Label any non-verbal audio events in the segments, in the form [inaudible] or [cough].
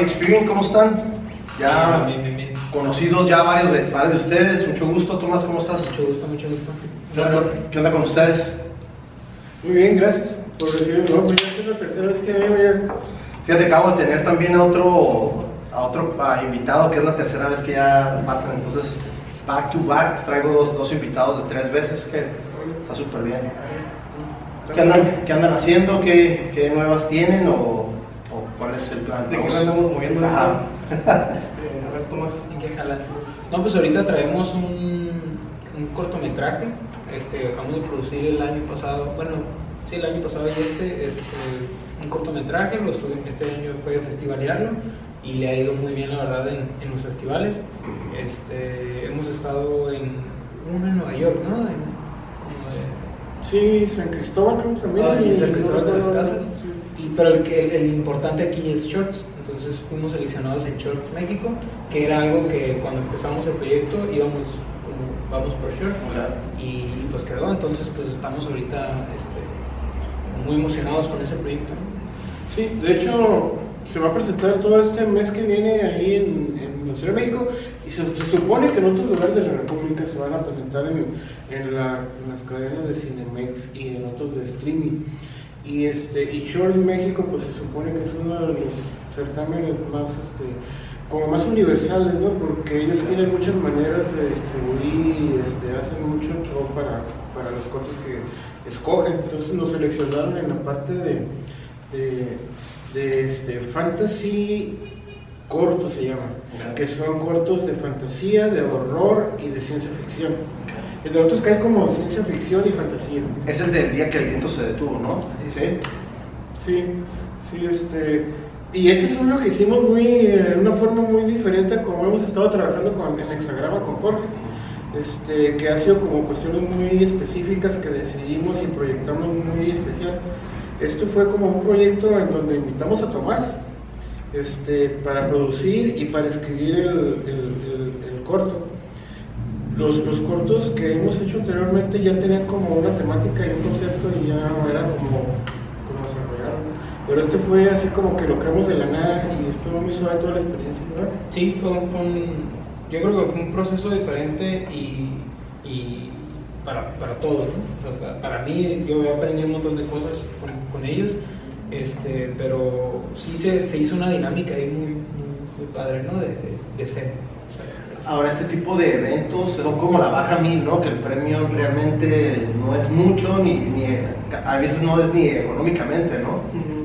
Experience, ¿cómo están? Ya Bien, bien, bien. conocidos ya varios de, varios de ustedes, mucho gusto. Tomás, ¿cómo estás? Mucho gusto, mucho gusto. ¿Qué onda, qué onda con ustedes? Muy bien, gracias por recibirme. No, pues es la tercera vez que vengo ya. Fíjate, acabo de tener también a otro, a otro ah, invitado, que es la tercera vez que ya pasan, entonces back to back, traigo dos, dos invitados de tres veces, que está súper bien. ¿Qué andan, qué andan haciendo? ¿Qué, qué nuevas tienen o cuál es el plan? ¿De qué andamos moviendo? Este, a ver, Tomás. ¿En qué jalar? No, pues ahorita traemos un, un cortometraje. Este, acabamos de producir el año pasado, bueno, sí, el año pasado y este, este un cortometraje. Lo estuve- este año fue a festivalearlo y le ha ido muy bien, la verdad, en, en los festivales. Este, hemos estado en uno en Nueva York, ¿no? En- como de- Sí, San Cristóbal creo que también. Ah, en San Cristóbal de las Casas. Y, pero el, que- el importante aquí es Shorts. Entonces fuimos seleccionados en Shorts México, que era algo que cuando empezamos el proyecto íbamos como vamos por Shorts. Claro. Y pues quedó. Entonces pues estamos ahorita este, muy emocionados con ese proyecto. ¿no? Sí, de hecho, se va a presentar todo este mes que viene ahí en, en la Ciudad de México y se, se supone que en otros lugares de la República se van a presentar en, en, la- en las cadenas de Cinemex y en otros de streaming. Y, este, y Short en México, pues se supone que es uno de los certámenes más, este, como más universales, ¿no? Porque ellos tienen muchas maneras de distribuir y este, hacen mucho show para, para los cortos que escogen. Entonces nos seleccionaron en la parte de, de, de, este, fantasy corto se llama, que son cortos de fantasía, de horror y de ciencia ficción. Entre otros cae como ciencia ficción y fantasía. Es el del día que el viento se detuvo, ¿no? Sí. Sí, sí, este. Y este es uno que hicimos muy, eh, de una forma muy diferente a como hemos estado trabajando con, en Hexagrama con Jorge. Este, que ha sido como cuestiones muy específicas que decidimos y proyectamos muy especial. Este fue como un proyecto en donde invitamos a Tomás este, para producir y para escribir el, el- el- el corto. Los, los cortos que hemos hecho anteriormente ya tenían como una temática y un concepto y ya era como, como. Pero este fue así como que lo creamos de la nada y estuvo muy suave toda la experiencia, ¿verdad? Sí, fue, un- yo creo que fue un proceso diferente y, para, para todos, ¿no? Para, mí, yo aprendí un montón de cosas con, con ellos, este, pero sí se, se hizo una dinámica ahí muy, muy, muy padre, ¿no? De, de, de ser. O sea, Ahora, este tipo de eventos son como la baja mil, ¿no? Que el premio realmente no es mucho, ni, ni a veces no es ni económicamente, ¿no?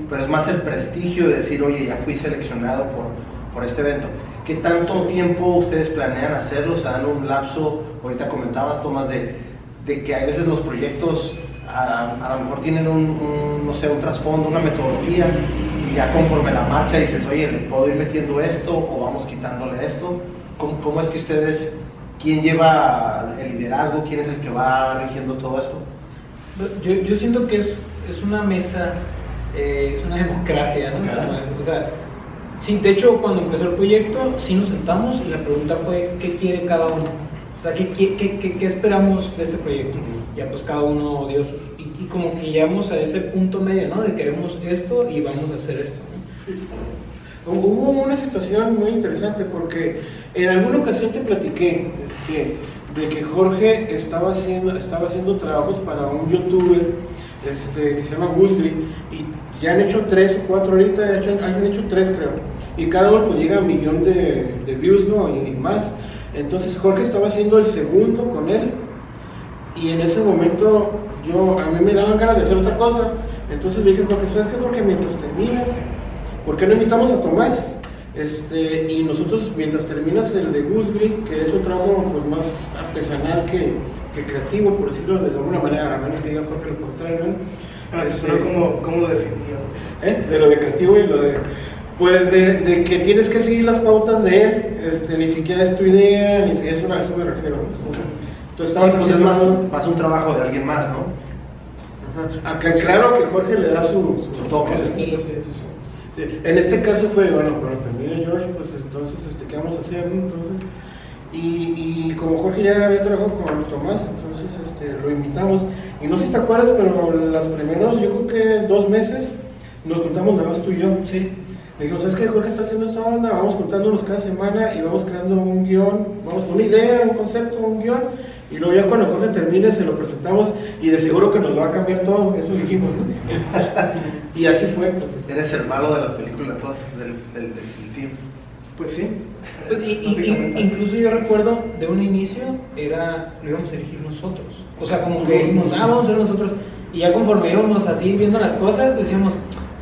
Pero es más el prestigio de decir, oye, ya fui seleccionado por, por este evento. ¿Qué tanto tiempo ustedes planean hacerlo? ¿Se dan un lapso? Ahorita comentabas, Tomás, de, de que a veces los proyectos a, a lo mejor tienen un, un, no sé, un trasfondo, una metodología, y ya conforme la marcha dices, oye, ¿le puedo ir metiendo esto o vamos quitándole esto? ¿Cómo, cómo es que ustedes, quién lleva el liderazgo, quién es el que va rigiendo todo esto? Yo, yo siento que es, es una mesa, eh, es una democracia, ¿no? Claro. O sea, sí, de hecho, cuando empezó el proyecto, sí nos sentamos y la pregunta fue, ¿qué quiere cada uno? O sea, ¿qué, qué, qué, qué- qué esperamos de este proyecto? Ya pues cada uno dio. Y, y como que llegamos a ese punto medio, ¿no? De queremos esto y vamos a hacer esto, ¿no? Hubo una situación muy interesante porque en alguna ocasión te platiqué este, de que Jorge estaba haciendo, estaba haciendo trabajos para un youtuber este, que se llama Gusdri y ya han hecho tres o cuatro ahorita, han hecho, han hecho tres creo, y cada uno pues llega a un millón de, views ¿no? y, más. Entonces Jorge estaba haciendo el segundo con él y en ese momento yo, a mí me daban ganas de hacer otra cosa, entonces dije, Jorge, ¿sabes qué Jorge? Mientras terminas, ¿por qué no invitamos a Tomás? Este, y nosotros, mientras terminas el de Gusgri, que es un trabajo pues, más artesanal que, que creativo, por decirlo de alguna manera, a menos que diga Jorge lo contrario, ¿no? Este, ¿cómo, ¿cómo lo definirías? ¿eh? de lo de creativo y lo de pues de, de que tienes que seguir las pautas de él este, ni siquiera es tu idea ni siquiera eso, a eso me refiero ¿no? entonces Sí, pues es más, más un trabajo de alguien más, ¿no? Ajá. Acá, claro que Jorge le da su, Su toque. su. Sí, En este caso fue, bueno, cuando termine George, pues entonces, este, ¿qué vamos a hacer? Entonces, y, y como Jorge ya había trabajado con Tomás, entonces este, lo invitamos. Y no sé si te acuerdas, pero los primeros, yo creo que dos meses, nos juntamos nada más tú y yo. Sí. Le dijimos, ¿sabes qué? Jorge está haciendo esa onda, vamos juntándonos cada semana y vamos creando un guion, vamos con una idea, un concepto, un guion, y luego ya cuando Jorge termine se lo presentamos y de seguro que nos lo va a cambiar todo, eso dijimos. ¿no? [laughs] y así fue. Eres el malo de la película, entonces, del, del, del team. Pues sí. Pues, y- y- incluso yo recuerdo de un inicio era lo íbamos a elegir nosotros. O sea, como que dijimos, ah, vamos a ser nosotros. Y ya conforme íbamos así viendo las cosas, decíamos,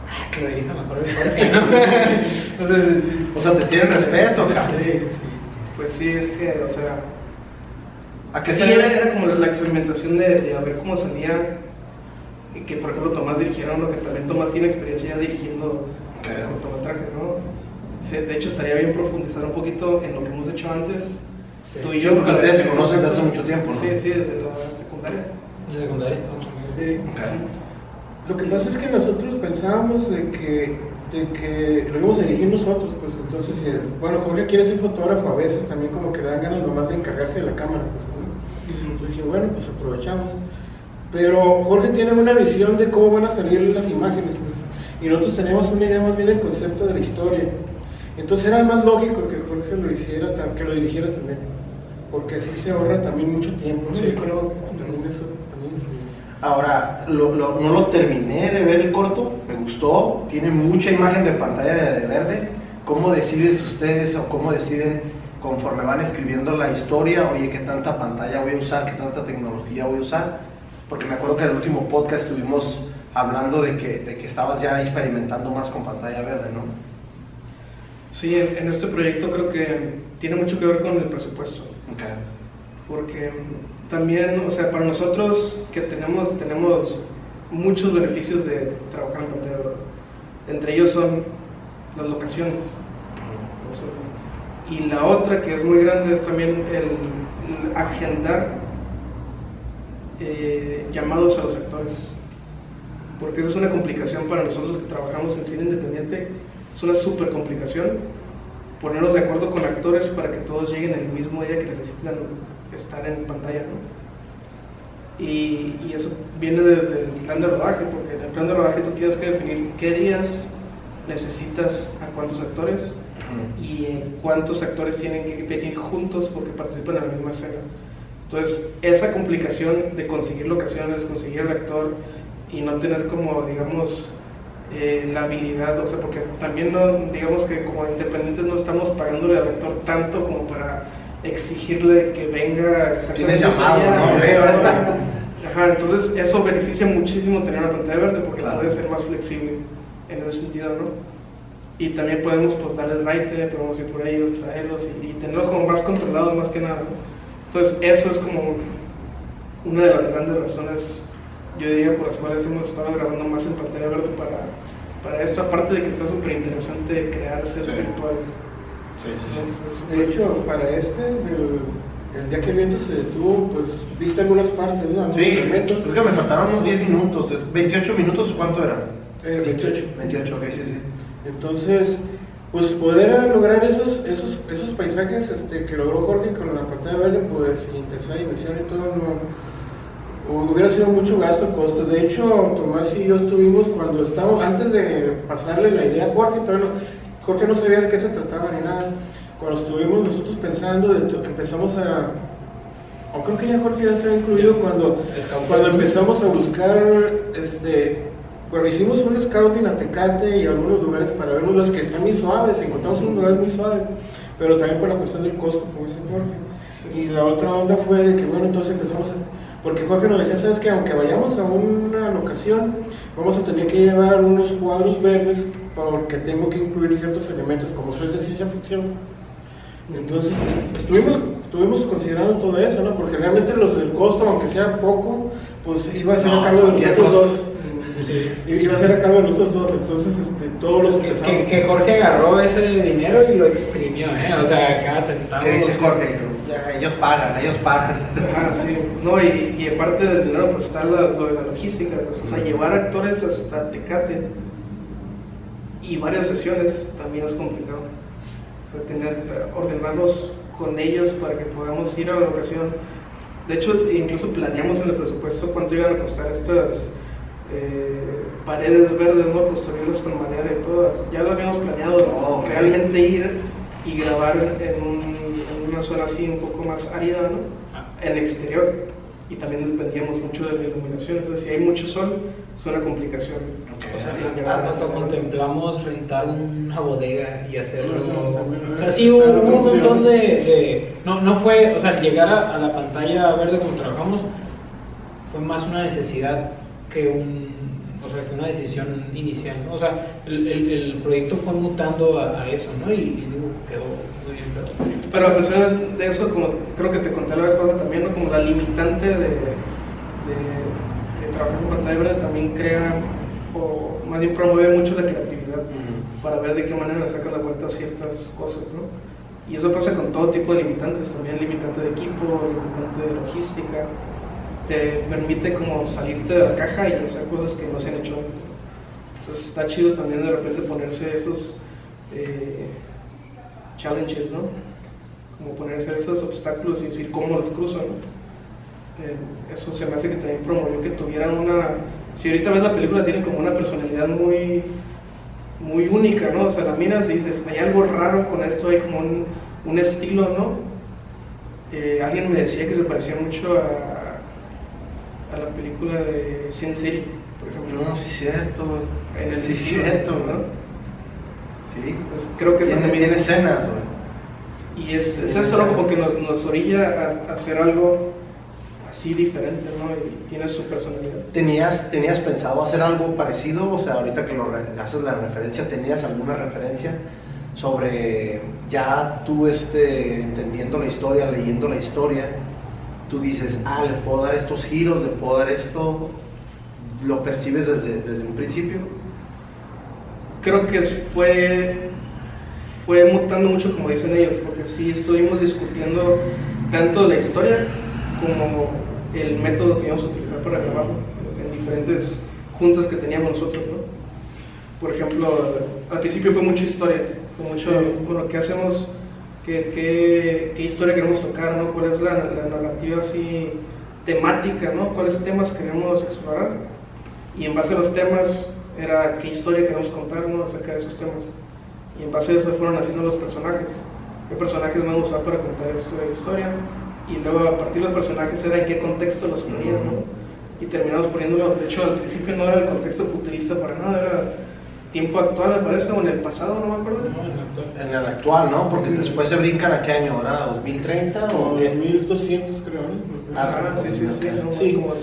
ah, que lo dirija mejor el Jorge, ¿no? [laughs] o sea, O sea, te tienen respeto, cabrón. Sí. Pues sí, es que, o sea, ¿A qué sí, se era, era como la, experimentación de, de a ver cómo salía, y que por ejemplo Tomás dirigiera uno, que también Tomás tiene experiencia ya dirigiendo Claro. cortometrajes, ¿no? Sí, de hecho, estaría bien profundizar un poquito en lo que hemos hecho antes, Sí. tú y Sí, yo. porque ustedes se conocen desde hace mucho tiempo, ¿no? Sí, sí, desde la secundaria. de secundaria Sí. Ok. Lo que pasa es que nosotros pensábamos de que, de que lo íbamos a dirigir nosotros, pues entonces, bueno, Jorge quiere ser fotógrafo a veces, también como que le dan ganas nomás de encargarse de la cámara, pues, bueno, pues aprovechamos. Pero Jorge tiene una visión de cómo van a salir las imágenes, pues, y nosotros teníamos una idea más bien del concepto de la historia. Entonces era más lógico que Jorge lo hiciera, que lo dirigiera también, porque así se ahorra también mucho tiempo, ¿no? Sí. Yo creo que también eso también. Ahora, lo- lo- no lo terminé de ver el corto, me gustó, tiene mucha imagen de pantalla de, de verde. ¿Cómo deciden ustedes o cómo deciden conforme van escribiendo la historia, oye, qué tanta pantalla voy a usar, qué tanta tecnología voy a usar? Porque me acuerdo que en el último podcast estuvimos hablando de que, de que estabas ya experimentando más con pantalla verde, ¿no? Sí, en, en este proyecto creo que tiene mucho que ver con el presupuesto. Porque también, o sea, para nosotros que tenemos, tenemos muchos beneficios de trabajar en pantalla verde. Entre ellos son las locaciones. Y la otra que es muy grande es también el, agendar eh, llamados a los actores. Porque esa es una complicación para nosotros que trabajamos en cine independiente. Es una súper complicación ponernos de acuerdo con actores para que todos lleguen el mismo día que necesitan estar en pantalla. ¿no? Y, y eso viene desde el plan de rodaje, porque en el plan de rodaje tú tienes que definir qué días necesitas a cuántos actores y eh, cuántos actores tienen que venir juntos porque participan en la misma escena. Entonces, esa complicación de conseguir locaciones, conseguir el actor y no tener como, digamos, eh, la habilidad, o sea, porque también no, digamos que como independientes no estamos pagándole al actor tanto como para exigirle que venga llamado, día, ¿no? Ajá, entonces eso beneficia muchísimo tener una pantalla verde porque Claro. puede ser más flexible en ese sentido, ¿no? Y también podemos pues, darle el raite, podemos ir por ellos, traerlos y, y tenerlos como más controlados más que nada. Entonces eso es como una de las grandes razones, yo diría, por las cuales hemos estado grabando más en pantalla verde para, para esto, aparte de que está súper interesante crear sets Sí. virtuales. Sí, sí. Entonces, De hecho, para este, el, el día que el viento se detuvo, pues viste algunas partes, ¿no? Algunos Sí, elementos. creo que me faltaron unos 10 minutos. es- ¿28 minutos cuánto era? Eh, 28. 28, ok, sí, sí. Entonces, pues poder lograr esos, esos, esos paisajes este, que logró Jorge con la pantalla verde, pues tercera dimensión y todo, no, hubiera sido mucho gasto, costo. De hecho, Tomás y yo estuvimos cuando estábamos, antes de pasarle la idea a Jorge, pero no, Jorge no sabía de qué se trataba ni nada. Cuando estuvimos nosotros pensando, de empezamos a... O creo que ya Jorge ya se había incluido cuando, cuando empezamos a buscar, este, cuando hicimos un scouting a Tecate y algunos lugares para ver unos que están muy suaves, encontramos un lugar muy suave, pero también por la cuestión del costo, como dice Jorge. Y la otra onda fue de que, bueno, entonces empezamos a... Porque Jorge nos decía, ¿sabes que Aunque vayamos a una locación, vamos a tener que llevar unos cuadros verdes porque tengo que incluir ciertos elementos, como es de ciencia ficción. Entonces, estuvimos, estuvimos considerando todo eso, ¿no? Porque realmente los del costo, aunque sea poco, pues iba a ser No, a cargo de nosotros costo. Dos. Iba a ser a cargo de nosotros dos, entonces este, todos los Que, que que, Jorge agarró ese dinero y lo exprimió, ¿eh? O sea, cada centavo. ¿Qué dice Jorge? Ya, ellos pagan, ellos pagan. Ah, sí. No, y, y aparte del dinero, pues está la- lo de la logística. pues, o sea, llevar actores hasta Tecate y varias sesiones también es complicado. O sea, tener, eh, ordenarlos con ellos para que podamos ir a la locación. De hecho, incluso planeamos en el presupuesto cuánto iban a costar estas eh, paredes verdes, ¿no? Construirlas con madera y todas. Ya lo habíamos planeado, Oh, realmente ir y grabar en, un- en una zona así un poco más árida, ¿no? Ah. En exterior. Y también dependíamos mucho de la iluminación, entonces si hay mucho sol, es una complicación. O sea, Ah, el grabar- Hasta contemplamos rentar una bodega y hacerlo. O sea, sí hubo esa era un montón de, de- No, no fue. O sea, llegar a, a la pantalla verde como trabajamos fue más una necesidad que un. O sea, que una decisión inicial. ¿no? O sea, el, el- el proyecto fue mutando a, a eso, ¿no? Y, y digo, quedó muy bien. Pero, Pero a pesar de eso, como creo que te conté la vez pasada también, ¿no? como la limitante de, de, de trabajar con pantalla verde también crea, o más bien promueve mucho la creatividad para ver de qué manera le sacas la vuelta a ciertas cosas, ¿no? Y eso pasa con todo tipo de limitantes, también limitante de equipo, limitante de logística, te permite como salirte de la caja y hacer cosas que no se han hecho antes. Entonces está chido también de repente ponerse esos eh, challenges, ¿no? Como ponerse esos obstáculos y decir cómo los cruzo, ¿no? Eh, eso se me hace que también promovió que tuvieran una... Si ahorita ves la película, tiene como una personalidad muy muy única, ¿no? O sea, la miras y dices, hay algo raro con esto, hay como un, un estilo, ¿no? Eh, alguien me decía que se parecía mucho a, a la película de Sin City, por ejemplo. No, sí, cierto. En el sí, cierto, ¿no? Sí. Entonces creo que eso también- tiene escenas, güey. Y es, es eso. Como que nos, nos orilla a, a hacer algo así diferente, ¿no? Y tiene su personalidad. ¿Tenías, ¿Tenías pensado hacer algo parecido? O sea, ahorita que lo haces la referencia, ¿tenías alguna referencia sobre ya tú este, entendiendo la historia, leyendo la historia? Tú dices, ah, le puedo dar estos giros, le puedo dar esto. ¿Lo percibes desde, desde un principio? creo que fue, fue mutando mucho, como dicen ellos, porque sí estuvimos discutiendo tanto la historia como el método que íbamos a utilizar para grabarlo en diferentes juntas que teníamos nosotros. ¿no? Por ejemplo, al principio fue mucha historia, fue mucho, bueno, ¿qué hacemos? ¿Qué, qué, qué historia queremos tocar? ¿no? ¿Cuál es la, la narrativa así temática? ¿no? ¿Cuáles temas queremos explorar? Y en base a los temas era qué historia queremos contar ¿no? acerca de esos temas. Y en base a eso fueron haciendo los personajes. ¿Qué personajes vamos a usar para contar la historia? Y luego a partir de los personajes era en qué contexto los ponían, ¿no? Y terminamos poniéndolo, de hecho al principio no era el contexto futurista para nada, era tiempo actual me parece, o en el pasado, no me acuerdo. no, en la actual- En el actual, ¿no? Porque después se brincan a qué año ahora, ¿2030 o Como qué? 1200 creo, ¿no? Ah, Ah, sí, sí, no, como.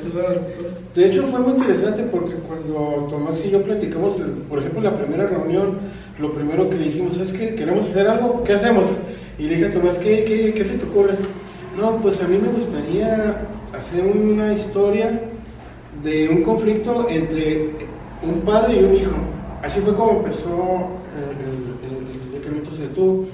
De hecho fue muy interesante porque cuando Tomás y yo platicamos, el- por ejemplo, en la primera reunión, lo primero que dijimos es que queremos hacer algo, ¿qué hacemos? Y le dije a Tomás, ¿qué, qué, qué se te ocurre? No, pues a mí me gustaría hacer una historia de un conflicto entre un padre y un hijo. Así fue como empezó el, el, decremento se detuvo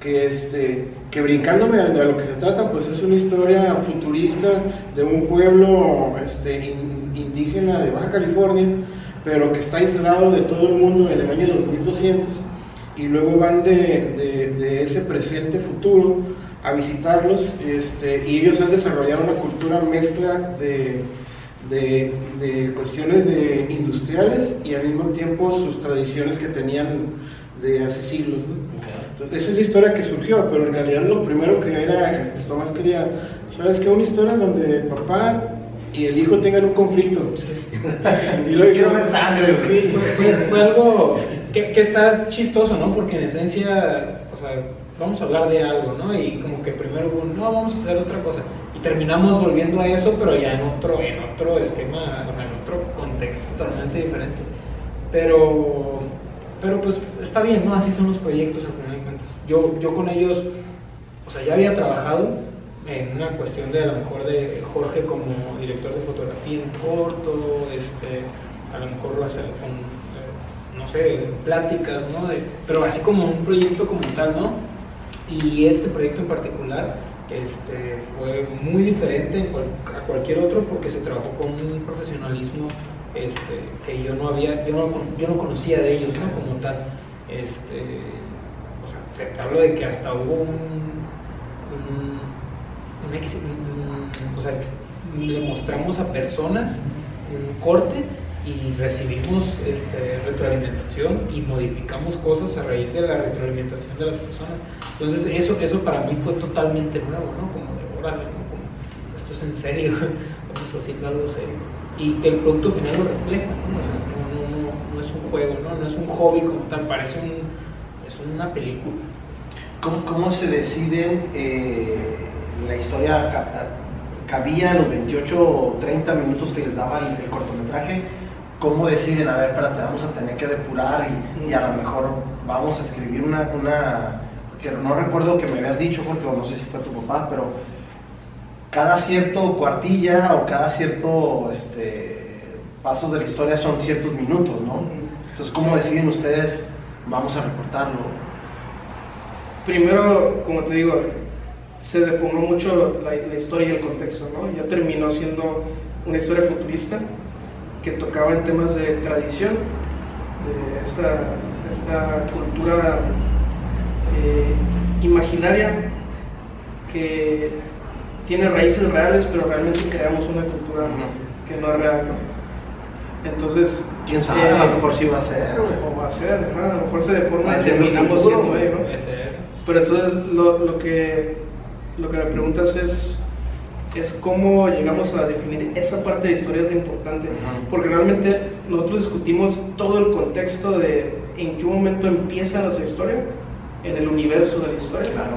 que este que brincándome a lo que se trata pues es una historia futurista de un pueblo este, in- indígena de Baja California pero que está aislado de todo el mundo en el año 2200 y luego van de, de- de ese presente futuro a visitarlos este, y ellos han desarrollado una cultura mezcla de, de, de cuestiones de industriales y al mismo tiempo sus tradiciones que tenían de hace siglos. ¿no? Entonces, esa es la historia que surgió, pero en realidad lo primero que era, pues Tomás quería, ¿sabes qué? Una historia donde el papá y el hijo tengan un conflicto. [laughs] y luego Quiero ver sangre. Sí, fue, fue- algo que, que está chistoso, ¿no? Porque en esencia, o sea, vamos a hablar de algo, ¿no? Y como que primero no, vamos a hacer otra cosa. Terminamos volviendo a eso, pero ya en otro, en otro esquema, en otro contexto totalmente diferente. Pero, pero pues está bien, ¿no? Así son los proyectos al final. Yo, yo con ellos, o sea, ya había trabajado en una cuestión de a lo mejor de Jorge como director de fotografía en corto, este, a lo mejor hacer con, eh, no sé, pláticas, ¿no? Pero así como un proyecto como tal, ¿no? Y este proyecto en particular este, fue muy diferente a cualquier otro porque se trabajó con un profesionalismo este, que yo no había, yo no, yo no conocía de ellos. Como tal. Este, o sea, te, hablo de que hasta hubo un, un, un ex- un- o sea, le mostramos a personas un corte y recibimos este, retroalimentación y modificamos cosas a raíz de la retroalimentación de las personas. Entonces eso, eso para mí fue totalmente nuevo, ¿no? Como de, órale, ¿no? Como, esto es en serio, [laughs] estamos haciendo algo serio. Y que el producto final lo refleja, ¿no? O sea, no, no, no, es un juego, ¿no? No es un hobby como tal, parece un, es una película. ¿Cómo, cómo se decide eh, la historia? ca- Cabía los 28 o 30 minutos que les daba el, el cortometraje. ¿Cómo deciden? A ver, espérate, vamos a tener que depurar y, y a lo mejor vamos a escribir una, una. Que no recuerdo que me habías dicho, porque no sé si fue tu papá, pero cada cierto cuartilla o cada cierto este, paso de la historia son ciertos minutos, ¿no? Entonces, ¿cómo deciden ustedes? Vamos a recortarlo. Primero, como te digo, se deformó mucho la, la historia y el contexto, ¿no? Ya terminó siendo una historia futurista que tocaba en temas de tradición, de esta, esta cultura eh, imaginaria que tiene raíces reales, pero realmente creamos una cultura que no es real, ¿no? Entonces, ¿Quién sabe? eh, a lo mejor sí va a ser, o va a ser, a lo mejor se deforma y terminamos siendo ¿no? Pero entonces lo, lo que, lo que me preguntas es, es cómo llegamos a definir esa parte de historia de importante. Ajá. Porque realmente nosotros discutimos todo el contexto de en qué momento empieza nuestra historia, en el universo de la historia, Claro.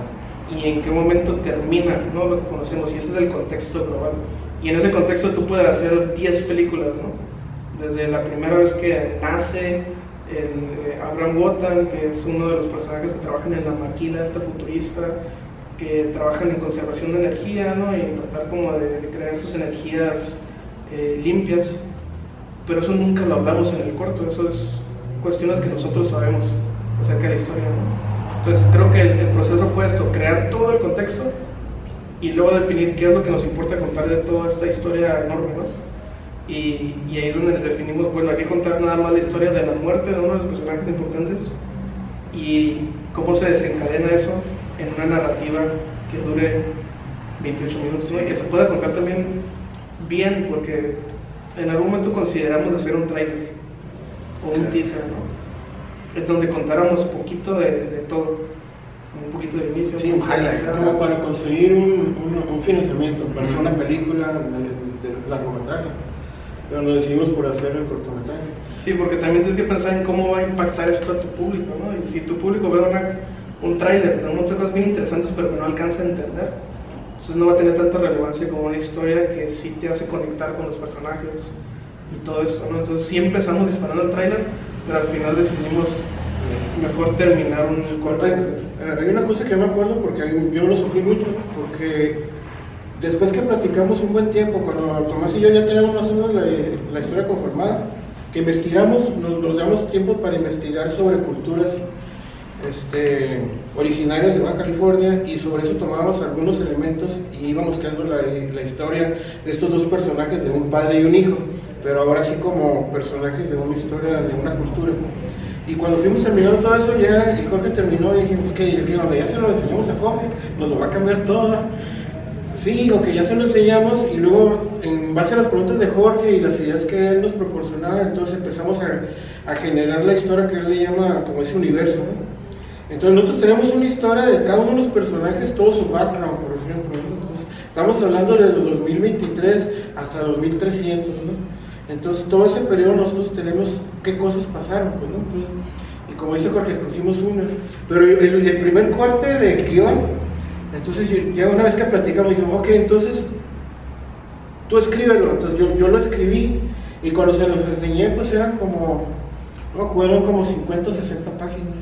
y en qué momento termina ¿no? lo que conocemos. Y ese es el contexto global. Y en ese contexto tú puedes hacer 10 películas, ¿no? Desde la primera vez que nace el, eh, Abraham Wotan, que es uno de los personajes que trabajan en la maquila esta futurista, que trabajan en conservación de energía, ¿no? Y en tratar como de, de crear esas energías eh, limpias. Pero eso nunca lo hablamos en el corto, eso es cuestiones que nosotros sabemos acerca de la historia, ¿no? Entonces creo que el, el proceso fue esto, crear todo el contexto y luego definir qué es lo que nos importa contar de toda esta historia enorme, ¿no? Y, y ahí es donde definimos, bueno, hay que contar nada más la historia de la muerte de uno de los personajes importantes y cómo se desencadena eso en una narrativa que dure 28 minutos, ¿no? Y que se pueda contar también bien, porque en algún momento consideramos hacer un trailer o un Claro. teaser, ¿no? En donde contáramos poquito de, de todo, un poquito de inicio. Sí, un highlight. Como para conseguir un, un- un financiamiento, para hacer una película de, de largometraje. Pero nos decidimos por hacer el cortometraje. Sí, porque también tienes que pensar en cómo va a impactar esto a tu público, ¿no? Y si tu público ve una- un tráiler de un cosas bien interesantes, pero que no alcanza a entender, entonces no va a tener tanta relevancia como una historia que sí te hace conectar con los personajes y todo esto, ¿no? Entonces sí empezamos disparando el tráiler, pero al final decidimos eh, mejor terminar un corto. Hay, eh, una cosa que me acuerdo porque yo lo sufrí mucho, porque después que platicamos un buen tiempo, cuando Tomás y yo ya tenemos más o menos la, historia conformada, que investigamos, nos damos tiempo para investigar sobre culturas este, originarias de Baja California y sobre eso tomábamos algunos elementos y íbamos creando la, historia de estos dos personajes, de un padre y un hijo, pero ahora sí como personajes de una historia, de una cultura. Y cuando fuimos terminando todo eso, ya y Jorge terminó y dijimos que ya se lo enseñamos a Jorge, nos lo va a cambiar todo. Sí, o que ya se lo enseñamos y luego en base a las preguntas de Jorge y las ideas que él nos proporcionaba, entonces empezamos a, generar la historia que él le llama como ese universo. Entonces nosotros tenemos una historia de cada uno de los personajes, todo su background, por ejemplo. estamos hablando desde 2023 hasta 2300, ¿no? Entonces todo ese periodo nosotros tenemos qué cosas pasaron, pues, ¿no? Y como dice Jorge, escogimos una. Pero el, primer corte de guion, entonces ya una vez que platicamos, digo, ok, entonces tú escríbelo. Entonces yo, yo lo escribí y cuando se los enseñé, pues eran como, no me acuerdo, como 50 o 60 páginas.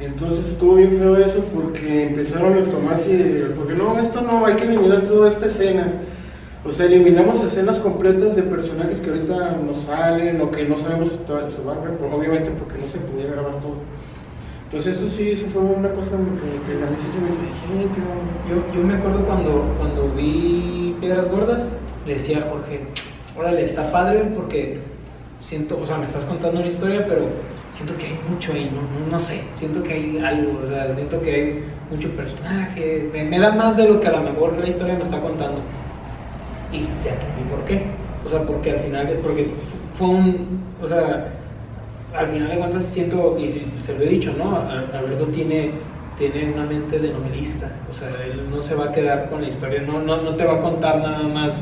Entonces estuvo bien feo eso porque empezaron a tomar así, porque no, esto no, hay que eliminar toda esta escena. O sea, eliminamos escenas completas de personajes que ahorita no salen o que no sabemos su background, pero obviamente porque no se podía grabar todo. Entonces eso sí, eso fue una cosa que, que a mí se me hizo, "Ay, qué bueno". Yo, yo me acuerdo cuando, cuando vi Piedras Gordas, le decía a Jorge, órale, está padre porque siento, o sea, me estás contando una historia, pero siento que hay mucho ahí, no, no, no sé, siento que hay algo, o sea, siento que hay mucho personaje, me, me da más de lo que a lo mejor la historia me está contando. Y ya entendí por qué. O sea, porque al final, porque fue un, o sea, al final de cuentas siento, y se lo he dicho, ¿no? Alberto tiene, tiene una mente de novelista, o sea, él no se va a quedar con la historia, no, no, no te va a contar nada más,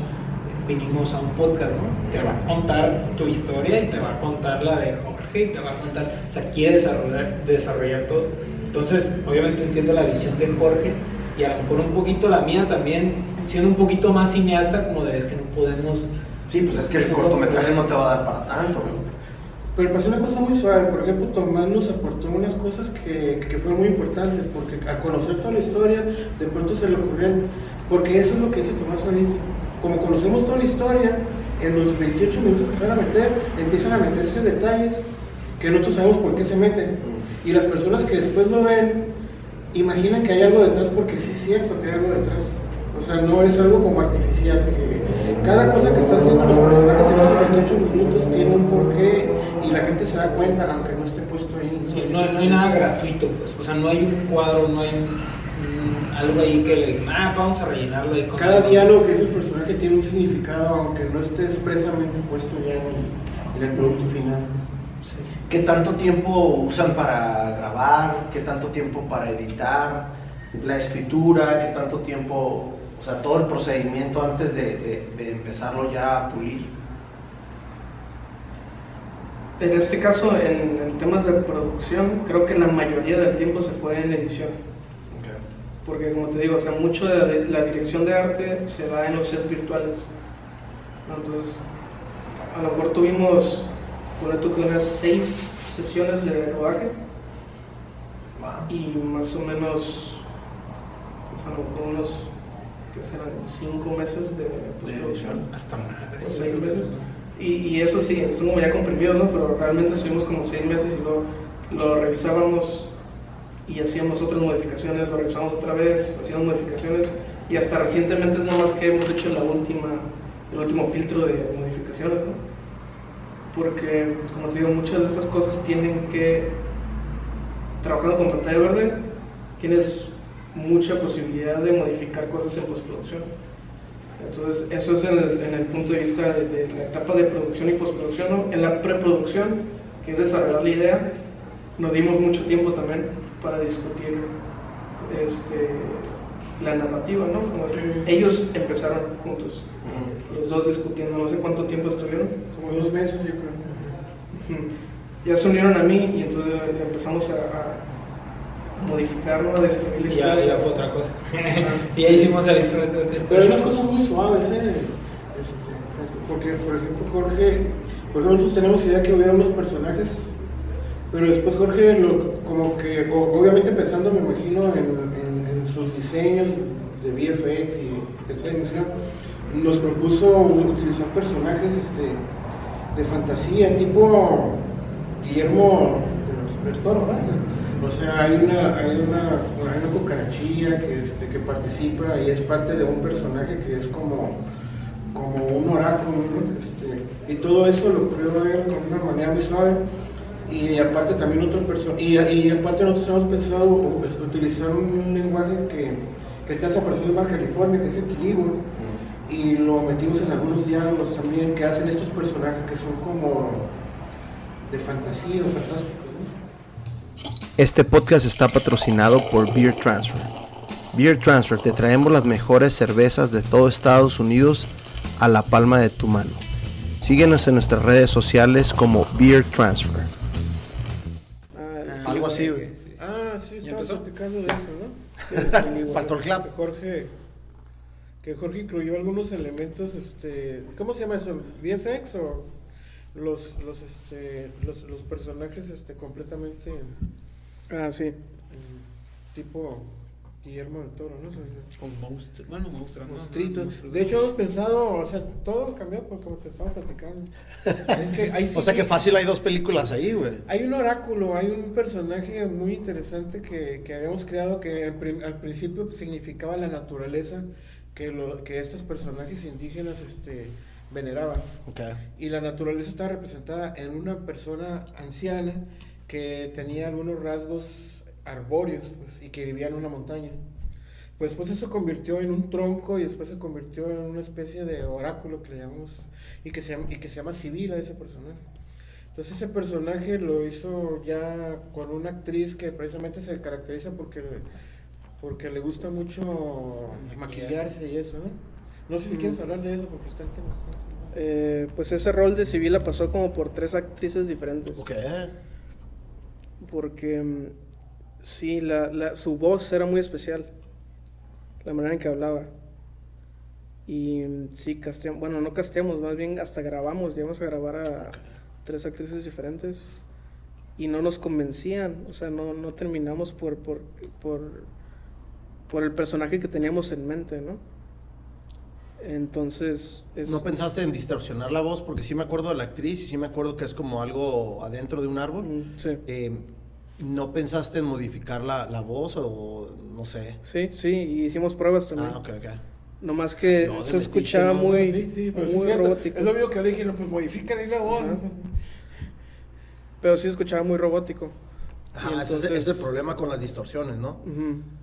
vinimos a un podcast, ¿no? Te va a contar tu historia y te va a contar la de y te va a contar, o sea, quiere desarrollar, desarrollar todo. Entonces, obviamente entiendo la visión de Jorge y a lo mejor un poquito la mía también, siendo un poquito más cineasta, como de es que no podemos... Sí, pues es que el cortometraje no te va a dar para tanto, Pero pasó una cosa muy suave, por ejemplo, Tomás nos aportó unas cosas que, que fueron muy importantes, porque al conocer toda la historia, de pronto se le ocurrieron, porque eso es lo que dice Tomás ahorita, como conocemos toda la historia, en los 28 minutos que se van a meter, empiezan a meterse detalles que nosotros sabemos por qué se meten. Y las personas que después lo ven, imaginan que hay algo detrás porque sí es cierto que hay algo detrás. O sea, no es algo como artificial, que cada cosa que está haciendo los personajes en los 28 minutos tiene un porqué y la gente se da cuenta, aunque no esté puesto ahí. no, no, hay nada gratuito, pues. O sea, no hay un cuadro, no hay algo ahí que le ah, vamos a rellenarlo ahí con Cada diálogo que es el personaje tiene un significado, aunque no esté expresamente puesto ya en el, producto final. ¿Qué tanto tiempo usan para grabar? ¿Qué tanto tiempo para editar? ¿La escritura? ¿Qué tanto tiempo, o sea, todo el procedimiento antes de, empezarlo ya a pulir? En este caso, en, en, temas de producción, creo que la mayoría del tiempo se fue en edición. Porque, como te digo, o sea, mucho de la, dirección de arte se da en los sets virtuales. Entonces, a lo mejor tuvimos por tú unas seis sesiones de rodaje y más o menos a lo mejor unos ¿qué serán? cinco meses de postproducción hasta más seis meses y, y, eso sí, es como ya comprimido, ¿no? pero realmente estuvimos como seis meses y luego lo revisábamos y hacíamos otras modificaciones, lo revisamos otra vez, hacíamos modificaciones y hasta recientemente es nada más que hemos hecho la última, el último filtro de modificaciones. ¿no? Porque, como te digo, muchas de estas cosas tienen que, trabajando con pantalla verde, tienes mucha posibilidad de modificar cosas en postproducción. Entonces, eso es en el, punto de vista de, la etapa de producción y postproducción. En la preproducción, que es desarrollar la idea, nos dimos mucho tiempo también para discutir este, la narrativa, ¿no? ellos empezaron juntos, los dos discutiendo, no sé cuánto tiempo estuvieron. Como dos meses, yo creo. Ya se unieron a mí y entonces empezamos a, modificarlo, a Ya, ya fue otra cosa. [laughs] y ya hicimos el Pero hay unas cosas muy suaves, ¿eh? Porque, por ejemplo, Jorge, por ejemplo, nosotros tenemos idea que hubiera unos personajes, pero después Jorge, lo, como que, obviamente pensando, me imagino, en sus diseños de VFX y etc. Nos propuso utilizar personajes este, de fantasía, tipo Guillermo del Toro, O sea, hay una, hay una, una cucarachilla que, este, que participa y es parte de un personaje que es como, como un oráculo, este, y todo eso lo creo él con una manera muy suave. Y aparte también otro y, y, aparte nosotros hemos pensado pues, utilizar un, lenguaje que, que está desapareciendo en Baja California, que es el Tilibur, y lo metimos en algunos diálogos también que hacen estos personajes que son como de fantasía o fantásticos. Este podcast está patrocinado por Beer Transfer. Beer Transfer, te traemos las mejores cervezas de todo Estados Unidos a la palma de tu mano. Síguenos en nuestras redes sociales como Beer Transfer. Algo así, güey. Ah, sí, estaba platicando de eso, ¿no? [laughs] Faltó el clap. Jorge, que Jorge incluyó algunos elementos, este, ¿cómo se llama eso? ¿VFX o los, los, este, los, los personajes, este, completamente, ah, sí, tipo Guillermo del Toro, ¿no? Con monstruos, bueno, monstruos, monstruitos. De hecho, hemos pensado, o sea, todo cambió por como te estaba platicando. [laughs] Es que hay, o sea, que fácil hay dos películas ahí, güey. Hay un oráculo, hay un personaje muy interesante que, que habíamos creado que al, principio significaba la naturaleza que, lo, que estos personajes indígenas este, veneraban. Okay. Y la naturaleza está representada en una persona anciana que tenía algunos rasgos arbóreos pues, y que vivía en una montaña. pues después eso se convirtió en un tronco y después se convirtió en una especie de oráculo que le llamamos y que se llama, y que se llama Sibila ese personaje. Entonces ese personaje lo hizo ya con una actriz que precisamente se caracteriza porque, porque le gusta mucho maquillarse y eso, ¿no? No sé si Mm. quieres hablar de eso porque está interesante. Eh, pues ese rol de Sibila pasó como por tres actrices diferentes. Ok. Porque mm, sí, la, la- su voz era muy especial. La manera en que hablaba. Y mm, sí, casteamos, bueno, no casteamos, más bien hasta grabamos, llegamos a grabar a tres actrices diferentes. Y no nos convencían, o sea, no, no terminamos por, por, por, por el personaje que teníamos en mente, ¿no? Entonces... es- ¿No pensaste en distorsionar la voz? Porque sí me acuerdo de la actriz y sí me acuerdo que es como algo adentro de un árbol. Mm, Sí. Eh, ¿No pensaste en modificar la, la voz o no sé? Sí, sí, y hicimos pruebas también. Ah, ok, ok. Nomás que No, se escuchaba muy, Sí, sí, es muy cierto. robótico. Es lo mismo que le dije, no, pues modifican ahí la voz. Ajá. Pero sí se escuchaba muy robótico. Ajá, ese es- el problema con las distorsiones, ¿no?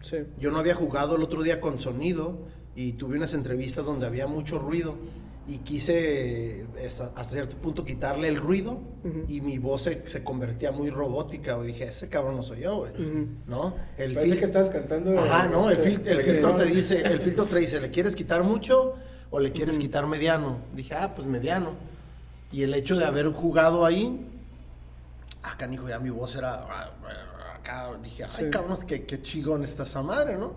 Sí. Yo no había jugado el otro día con sonido y tuve unas entrevistas donde había mucho ruido y quise hasta, hasta cierto punto quitarle el ruido y mi voz se, se convertía muy robótica. Y dije, ese cabrón no soy yo, güey. ¿no? El Parece fil- que estabas cantando. Ajá, no, el, fil- el Sí. filtro te dice, el filtro te dice, ¿le quieres quitar mucho o le quieres Ujú. quitar mediano? Dije, ah, pues mediano. Y el hecho de haber jugado ahí, ah, canijo, ya mi voz era, acá, dije, ay, Sí. cabrón, qué, qué chingón está esa madre, ¿no?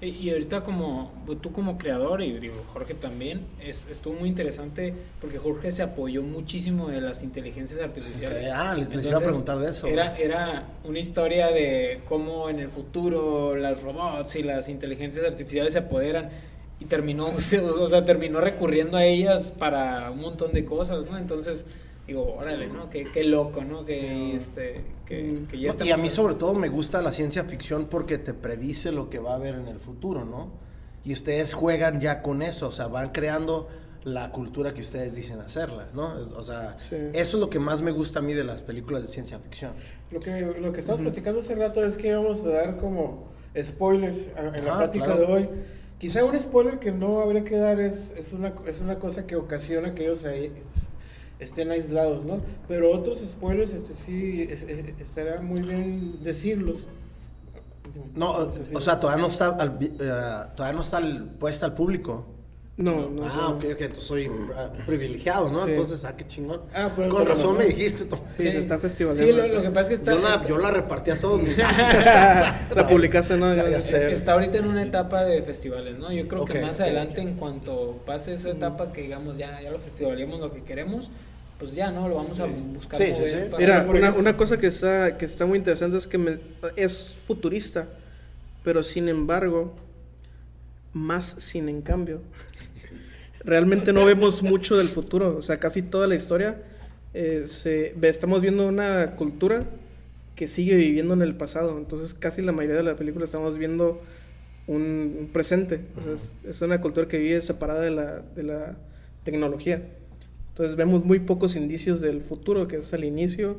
Y, y ahorita como pues, tú como creador y digo, Jorge también, es- estuvo muy interesante porque Jorge se apoyó muchísimo de las inteligencias artificiales. Ok, ah, les- les iba a Entonces, preguntar de eso. Era, era una historia de cómo en el futuro las robots y las inteligencias artificiales se apoderan y terminó, [laughs] o sea, terminó recurriendo a ellas para un montón de cosas, ¿no? Entonces, digo, órale, ¿no? Qué, qué loco, ¿no? Que, este, que, Mm. que ya No, está y a mí sobre todo me gusta la ciencia ficción porque te predice lo que va a haber en el futuro, ¿no? Y ustedes juegan ya con eso, o sea, van creando la cultura que ustedes dicen hacerla, ¿no? O sea, Sí. eso es lo que más me gusta a mí de las películas de ciencia ficción. Lo que, lo que estamos platicando hace rato es que íbamos a dar como spoilers a- en la Ah, plática claro. de hoy. Quizá un spoiler que no habría que dar es, es, una, es una cosa que ocasiona que ellos ahí estén aislados, ¿no? Pero otros spoilers este, sí es- muy bien decirlos. No, sé si- o sea, todavía no está, al eh, todavía no está al- puesta al público. No, no. ah, no. ok, ok, entonces soy ah, privilegiado, ¿no? Sí. Entonces, ah, qué chingón. Ah, pero- Con razón me dijiste, Tom. Sí, se está festivalando. Sí, lo, lo que pasa es que está, Yo la, está- yo la repartí a todos mis [laughs] la publicaste, ¿no? [laughs] Ya- ya sé. está ahorita en una etapa de festivales, ¿no? Yo creo que más adelante, en cuanto pase esa etapa, que digamos ya, ya lo festivalemos lo que queremos, pues ya, ¿no? Lo vamos a buscar Sí, sí, sí. para- Mira, una, una cosa que está, que está muy interesante es que me- es futurista, pero sin embargo, más sin en cambio. [laughs] Realmente no vemos mucho del futuro, o sea, casi toda la historia eh, se, estamos viendo una cultura que sigue viviendo en el pasado, entonces casi la mayoría de la película estamos viendo un, un presente, o sea, es, es una cultura que vive separada de la, de la tecnología. Entonces vemos muy pocos indicios del futuro, que es al inicio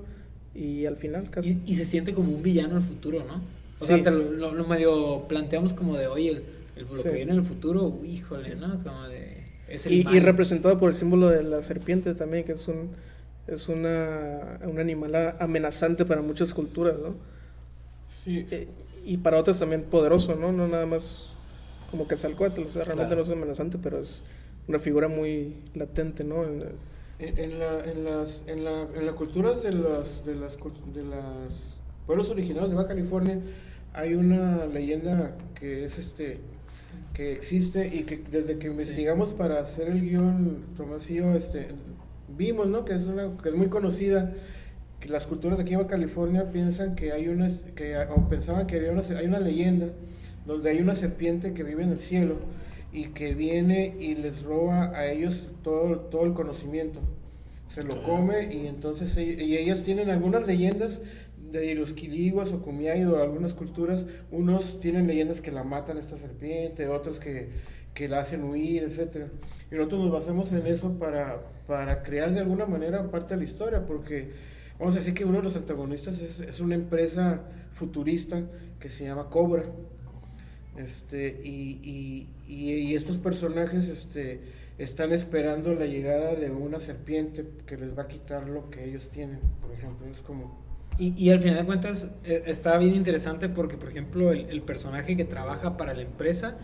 y al final casi. y, y se siente como un villano el futuro, ¿no? O Sí. sea, te lo, lo- lo medio planteamos como de, oye, el, el- lo Sí. que viene en el futuro, híjole, ¿no? Como de... Es el Y, representado por el símbolo de la serpiente también, que es un es una, un animal amenazante para muchas culturas, ¿no? Sí. Eh, y para otras también poderoso, ¿no? No nada más como que o sea, realmente Claro. no es amenazante, pero es una figura muy latente, ¿no? En- En, en la, en, las, en, la, en la cultura de los de las, cul- de las pueblos originarios de Baja California hay una leyenda que es este que existe y que desde que investigamos para hacer el guion Tomás y yo este, vimos ¿no? que, es una, que es muy conocida que las culturas de aquí de Baja California piensan que hay una que o pensaban que había una, hay una leyenda donde hay una serpiente que vive en el cielo y que viene y les roba a ellos todo, todo el conocimiento. Se lo come y entonces ell- y ellas tienen algunas leyendas de los quiliguas o cumiay o algunas culturas, unos tienen leyendas que la matan esta serpiente, otros que, que la hacen huir, etcétera. Y nosotros nos basamos en eso para, para crear de alguna manera parte de la historia, porque vamos a decir que uno de los antagonistas es, es una empresa futurista que se llama Cobra. Este, y, y, y, estos personajes este, están esperando la llegada de una serpiente que les va a quitar lo que ellos tienen, por ejemplo. Es como... Y, y al final de cuentas eh, está bien interesante porque, por ejemplo, el, personaje que trabaja para la empresa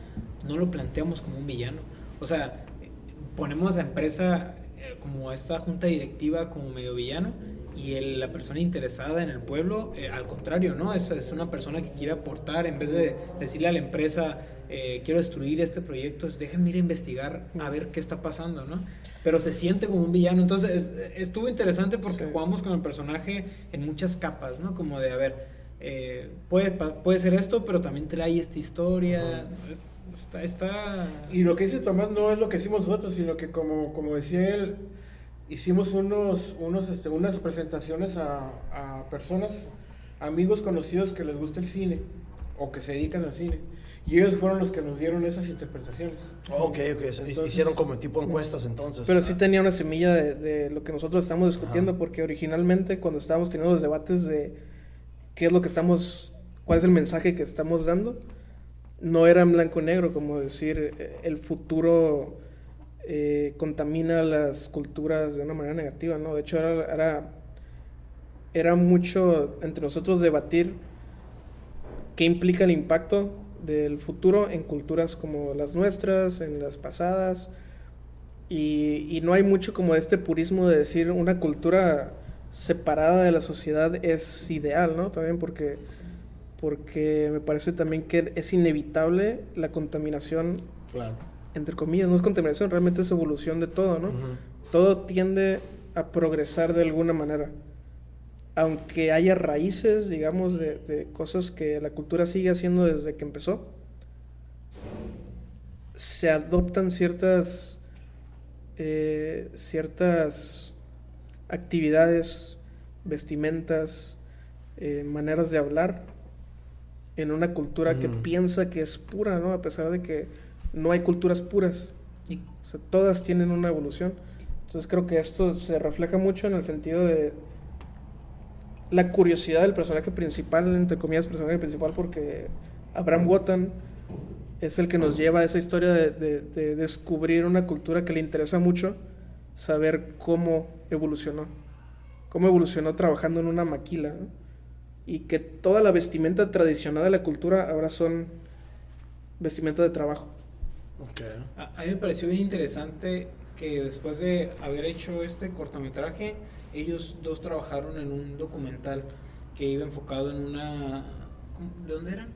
no lo planteamos como un villano. O sea, ponemos a la empresa eh, como esta junta directiva como medio villano y el, la persona interesada en el pueblo, eh, al contrario, ¿no? Es, es, una persona que quiere aportar, en vez de decirle a la empresa, eh, quiero destruir este proyecto, es, déjenme ir a investigar a ver qué está pasando, ¿no? Pero se siente como un villano, entonces estuvo interesante porque jugamos con el personaje en muchas capas, ¿no? Como de, a ver, eh, puede, puede ser esto, pero también trae esta historia. Está, está... Y lo que dice Tomás no es lo que hicimos nosotros, sino que como, como decía él, hicimos unos, unos, este, unas presentaciones a, a, personas, amigos conocidos que les gusta el cine o que se dedican al cine. Y ellos fueron los que nos dieron esas interpretaciones. ok, ok. Hicieron como tipo encuestas entonces. Pero sí tenía una semilla de, de lo que nosotros estamos discutiendo, porque originalmente cuando estábamos teniendo los debates de qué es lo que estamos, cuál es el mensaje que estamos dando, no era en blanco y negro, como decir eh, el futuro eh, contamina las culturas de una manera negativa, ¿no? De hecho, era, era, era mucho entre nosotros debatir qué implica el impacto del futuro en culturas como las nuestras, en las pasadas, y, y, no hay mucho como este purismo de decir una cultura separada de la sociedad es ideal, ¿no? También porque, porque me parece también que es inevitable la contaminación claro entre comillas, no es contaminación, realmente es evolución de todo, ¿no? Todo tiende a progresar de alguna manera. Aunque haya raíces, digamos, de, cosas que la cultura sigue haciendo desde que empezó, se adoptan ciertas, eh, ciertas actividades, vestimentas, eh, maneras de hablar en una cultura que piensa que es pura, ¿no? A pesar de que no hay culturas puras. Y, todas tienen una evolución. Entonces creo que esto se refleja mucho en el sentido de la curiosidad del personaje principal, entre comillas, personaje principal, porque Abraham Wotan es el que nos lleva a esa historia de, descubrir una cultura que le interesa mucho, saber cómo evolucionó, cómo evolucionó trabajando en una maquila, y que toda la vestimenta tradicional de la cultura ahora son vestimenta de trabajo. A, mí me pareció bien interesante que después de haber hecho este cortometraje, ellos dos trabajaron en un documental que iba enfocado en una... ¿De dónde era?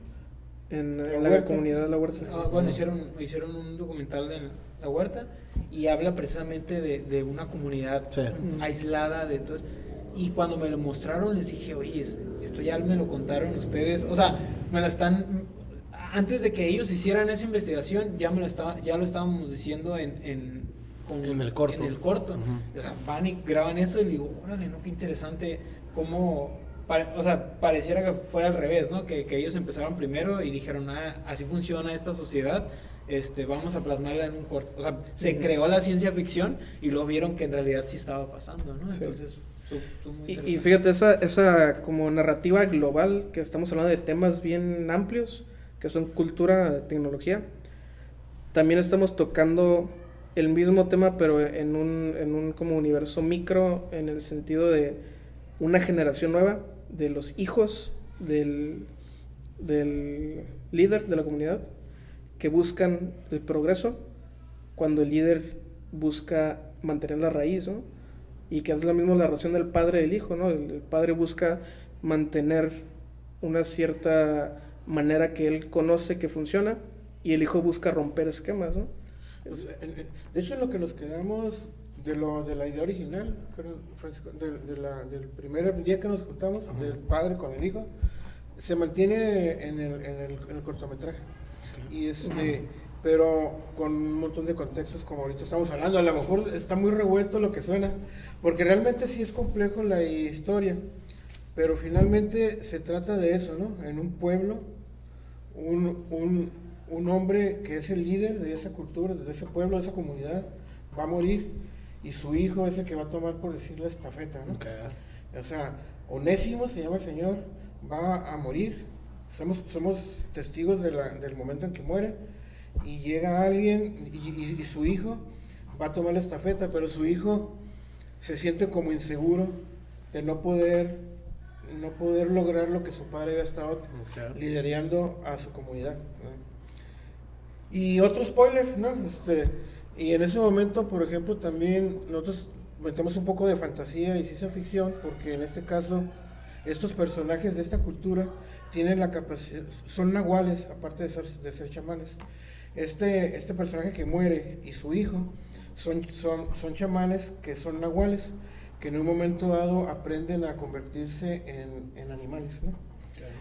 En, la, comunidad de la huerta. Ah, bueno, hicieron, hicieron un documental de la huerta y habla precisamente de, de una comunidad aislada de todo. Y cuando me lo mostraron les dije, oye, esto ya me lo contaron ustedes. O sea, me la están antes de que ellos hicieran esa investigación, ya, me lo, estaba, ya lo estábamos diciendo en, en, el corto. En el corto. O sea, van y graban eso y digo, órale, ¿no? Qué interesante cómo... o sea, pareciera que fuera al revés, ¿no? Que, que ellos empezaron primero y dijeron, ah, así funciona esta sociedad, este, vamos a plasmarla en un corto. O sea, se creó la ciencia ficción y lo vieron que en realidad sí estaba pasando, ¿no? Entonces... Y, y, fíjate, esa, esa como narrativa global, que estamos hablando de temas bien amplios, que son cultura, tecnología. También estamos tocando el mismo tema, pero en un, en un como universo micro, en el sentido de una generación nueva, de los hijos del, del líder de la comunidad, que buscan el progreso, cuando el líder busca mantener la raíz, ¿no? Y que es la misma la relación del padre y del hijo, ¿no? el padre busca mantener una cierta manera que él conoce que funciona y el hijo busca romper esquemas, ¿no? De hecho, lo que nos quedamos de, lo, de la idea original, de, la, del primer día que nos juntamos, del padre con el hijo, se mantiene en el, en el, en el cortometraje. Y este, pero con un montón de contextos como ahorita estamos hablando, a lo mejor está muy revuelto lo que suena, porque realmente sí es complejo la historia, pero finalmente se trata de eso, ¿no? En un pueblo un, un, un, hombre que es el líder de esa cultura, de ese pueblo, de esa comunidad, va a morir y su hijo es el que va a tomar, por decir, la estafeta, ¿no? O sea, Onésimo se llama el Señor, va a morir, somos, somos testigos de la- del momento en que muere y llega alguien y, y- y su hijo va a tomar la estafeta, pero su hijo se siente como inseguro de no poder, no poder lograr lo que su padre había estado Claro. liderando a su comunidad. ¿no? Y otro spoiler, ¿no? Este, y en ese momento, por ejemplo, también nosotros metemos un poco de fantasía y ciencia ficción, porque en este caso, estos personajes de esta cultura tienen la capacidad, son nahuales, aparte de ser, de ser chamanes. Este, este personaje que muere y su hijo son, son, son chamanes que son nahuales, que en un momento dado aprenden a convertirse en, en animales, ¿no?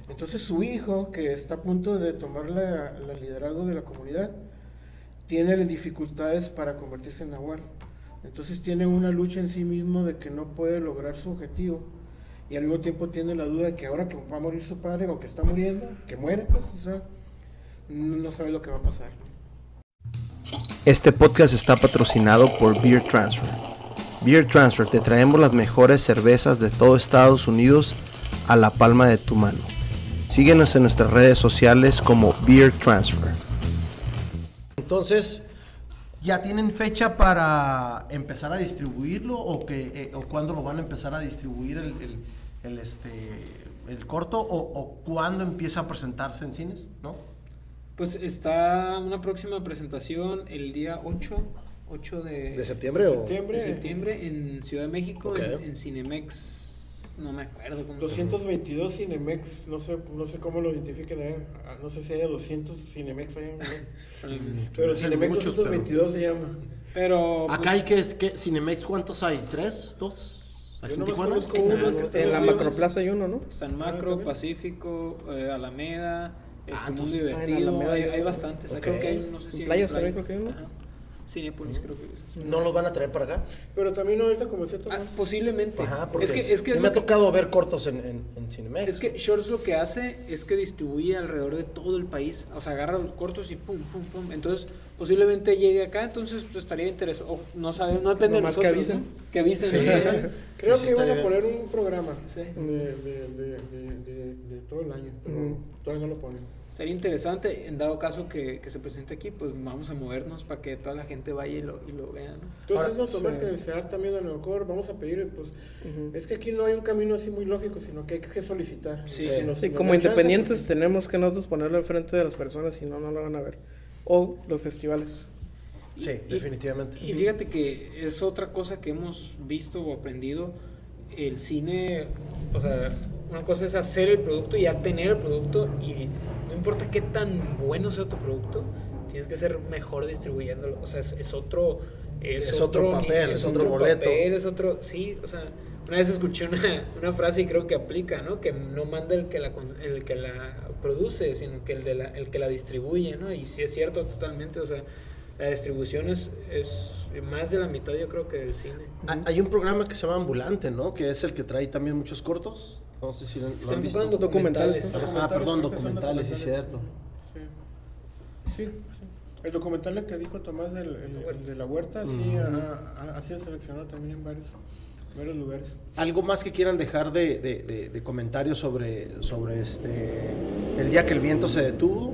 Entonces su hijo, que está a punto de tomar la, la liderazgo de la comunidad, tiene dificultades para convertirse en nahual. Entonces tiene una lucha en sí mismo de que no puede lograr su objetivo. Y al mismo tiempo tiene la duda de que ahora que va a morir su padre o que está muriendo, que muere, pues, o sea, no, no sabe lo que va a pasar. Este podcast está patrocinado por Beer Transfer. Beer Transfer, te traemos las mejores cervezas de todo Estados Unidos a la palma de tu mano. Síguenos en nuestras redes sociales como Beer Transfer. Entonces, ¿ya tienen fecha para empezar a distribuirlo o, que, eh, o cuándo lo van a empezar a distribuir el, el- el, este, el corto o, o cuándo empieza a presentarse en cines? ¿no? Pues está una próxima presentación el día 8, 8 de, ¿De septiembre o- de Septiembre. septiembre en Ciudad de México, Ok. en, en Cinemex, no me acuerdo cómo se 222 Cinemex, no sé, no sé cómo lo identifiquen. Ah, no sé si haya 200 Cinemex ahí, ¿no? llama. [laughs] pero Dicen Cinemex muchos, 222 se llama. Pero Acá hay que, es que Cinemex, ¿cuántos hay? ¿Tres? ¿Dos? ¿Aquí En uno En la Macroplaza hay uno, ¿no? está en Ah, Macro, también. Pacífico, eh, Alameda, este Ah, Mundo entonces- ah, en Divertido, Alameda hay, hay- bastantes. ok. Creo que hay, no sé si Playas Playa. también creo que hay uno. Ajá. Cinépolis creo que es. ¿No los van a traer para acá? Pero también ahorita comencé a Ah, posiblemente. Ajá, porque es que, es que, sí es me ha que- tocado ver cortos en, en, en Cinemex. Es que Shorts lo que hace es que distribuye alrededor de todo el país. O sea, agarra los cortos y pum, pum, pum. Entonces, posiblemente llegue acá, entonces pues, estaría interesado. o no sabe, no depende Nomás de que nosotros. avisen. ¿no? Que avisen. Sí. ¿no? [laughs] Creo Sí, que iban a poner un programa Sí. de, de, de, de, de- de todo el año, pero todavía no lo ponen. Sería interesante, en dado caso que, que se presente aquí, pues vamos a movernos para que toda la gente vaya y lo, y lo vea, ¿no? Entonces, Ahora, no, Tomás, sí. que desear también a lo mejor, vamos a pedir, pues, Ujú. es que aquí no hay un camino así muy lógico, sino que hay que solicitar. Sí. Si nos- Sí, como dan chance, independientes pues, tenemos que nosotros ponerlo enfrente de las personas, si no, no lo van a ver. O los festivales. Sí, Y- definitivamente. Y fíjate que es otra cosa que hemos visto o aprendido. El cine, o sea, una cosa es hacer el producto y ya tener el producto y no importa qué tan bueno sea tu producto, tienes que ser mejor distribuyéndolo. O sea, es, es otro... Es otro papel, es otro boleto. papel, es otro... Sí, o sea, una vez escuché una, una frase y creo que aplica, ¿no? Que no manda el que la, el que la produce, sino que el, de la, el que la distribuye, ¿no? Y sí es cierto totalmente, o sea, la distribución es, es más de la mitad yo creo que del cine. Hay- Hay un programa que se llama Ambulante, ¿no? Que es el que trae también muchos cortos. No sé si lo, lo Está han visto. documentales. Documentales, Ah, perdón, documentales, sí, cierto. Sí. Sí, sí. El documental que dijo Tomás del el- el de la huerta, sí, ha, ha- ha sido seleccionado también en varios, varios lugares. ¿Algo más que quieran dejar de, de- de- de comentarios sobre, sobre este el día que el viento se detuvo?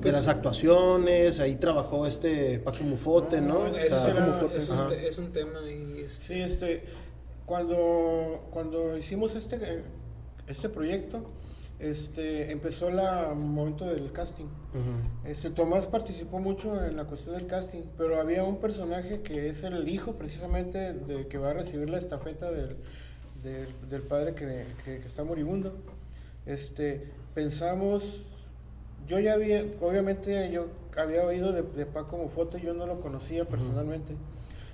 De las actuaciones, ahí trabajó este Paco Mufote, ¿no? No, O eso Es, sea, un- es un, ajá. te- es un tema y es- Sí, este, cuando, cuando hicimos este, este proyecto, este, empezó el momento del casting. Este, Tomás participó mucho en la cuestión del casting, pero había un personaje que es el hijo precisamente de que va a recibir la estafeta del, del, del padre que, que- que está moribundo. Este, pensamos, yo ya había, obviamente yo había oído de, de Paco Mufoto, yo no lo conocía personalmente,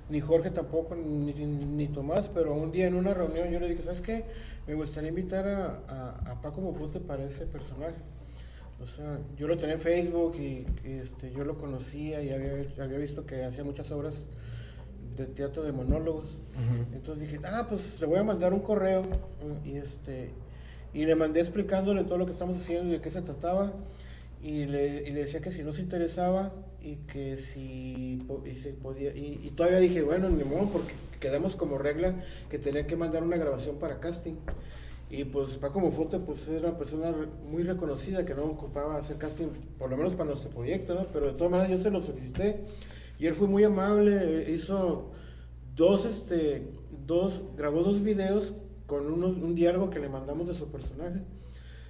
ni Jorge tampoco, ni, ni- ni Tomás, pero un día en una reunión yo le dije, ¿sabes qué? Me gustaría invitar a, a, a Paco Mufote para ese personaje. O sea, yo lo tenía en Facebook y, y, este, yo lo conocía y había, había visto que hacía muchas obras de teatro de monólogos. Entonces dije, ah, pues le voy a mandar un correo mm, y este y le mandé explicándole todo lo que estamos haciendo y de qué se trataba y le, y le decía que si no se interesaba y que si y se podía y, todavía dije, bueno, ni modo porque quedamos como regla que tenía que mandar una grabación para casting. Y pues Paco Mufote pues era una persona muy reconocida que no ocupaba hacer casting, por lo menos para nuestro proyecto, ¿no? Pero de todas maneras yo se lo solicité y él fue muy amable, hizo dos, este, dos, grabó dos videos con unos, un diálogo que le mandamos de su personaje,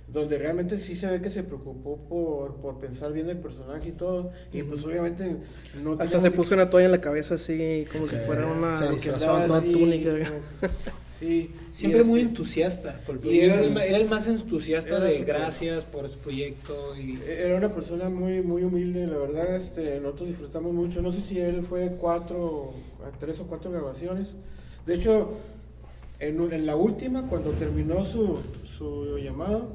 donde realmente sí se ve que se preocupó por, por pensar bien el personaje y todo, y pues obviamente no Hasta se puso una toalla en la cabeza así, como si Ok. fuera una, que túnica. como- Sí. Siempre muy entusiasta. por el y era- el, ma- era el más entusiasta era de gracias por su proyecto. Y, Era una persona muy muy humilde, la verdad, este, nosotros disfrutamos mucho. No sé si él fue cuatro, a tres o cuatro grabaciones. De hecho, en, un- en la última, cuando terminó su, su llamado,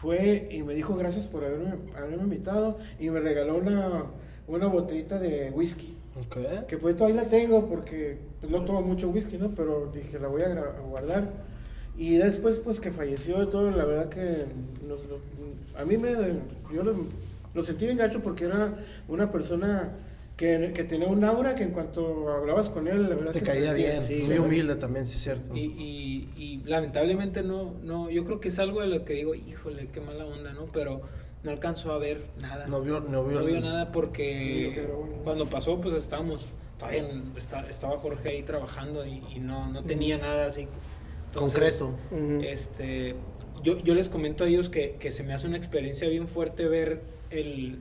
fue y me dijo gracias por haberme, haberme invitado y me regaló una, una botellita de whisky. Ok. Que pues todavía la tengo porque pues, no tomo mucho whisky, ¿no? Pero dije, la voy a, guardar. Y después, pues que falleció y todo, la verdad que nos- a mí me, yo lo, lo sentí bien gacho porque era una persona que, que tenía un aura que en cuanto hablabas con él, la verdad Te que caía sentía- bien, sí, muy humilde también, sí es cierto. y, y- y lamentablemente no, no, yo creo que es algo de lo que digo, híjole, qué mala onda, ¿no? Pero no alcanzó a ver nada. No vio, no vio, No vio nada Sí, porque ¿no? cuando pasó pues estábamos, todavía en- esta- estaba Jorge ahí trabajando y, y no, no tenía nada así. Entonces, concreto. Este, yo, yo les comento a ellos que, que se me hace una experiencia bien fuerte ver el...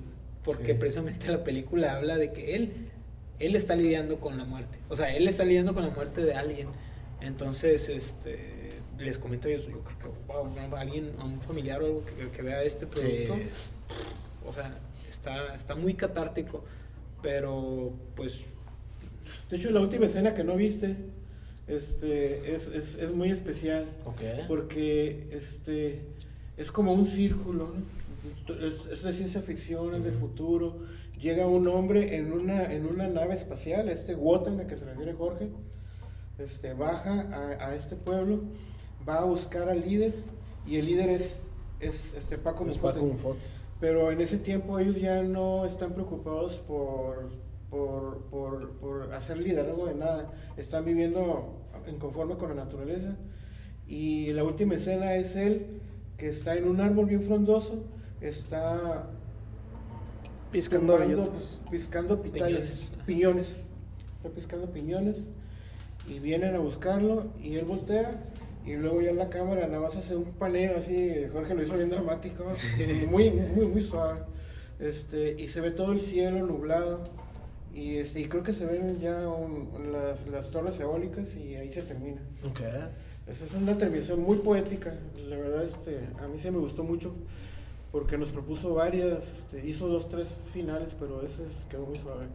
Porque Sí. precisamente la película habla de que él, él está lidiando con la muerte. O sea, él está lidiando con la muerte de alguien. Entonces, este, les comento a ellos, yo creo que wow, alguien, a un familiar o algo que, que vea este producto, Sí. o sea, está, está muy catártico. Pero, pues, De hecho, la última escena que no viste este, es, es, es muy especial. Ok. porque este es como un círculo ¿no? Es, es de ciencia ficción es del futuro llega un hombre en una en una nave espacial este Wotan a que se refiere Jorge este baja a, a este pueblo va a buscar al líder y el líder es es este Paco Es Mufote. Paco Mufote. Pero en ese tiempo ellos ya no están preocupados por, por, por, por hacer liderazgo de nada. Están viviendo en conforme con la naturaleza. Y la última escena es él que está en un árbol bien frondoso, está Piscando bellotes. piscando pitayas, Piñones. piñones. Está piscando piñones y vienen a buscarlo y él voltea y luego ya en la cámara nada más hace un paneo así, Jorge lo hizo bien dramático, [laughs] muy, muy, muy suave. Este, y se ve todo el cielo nublado y, este, y creo que se ven ya un- las, las torres eólicas y ahí se termina. Ok. Esa es una terminación muy poética, la verdad este, a mí sí me gustó mucho porque nos propuso varias, este, hizo dos, tres finales, pero ese es- quedó muy suave.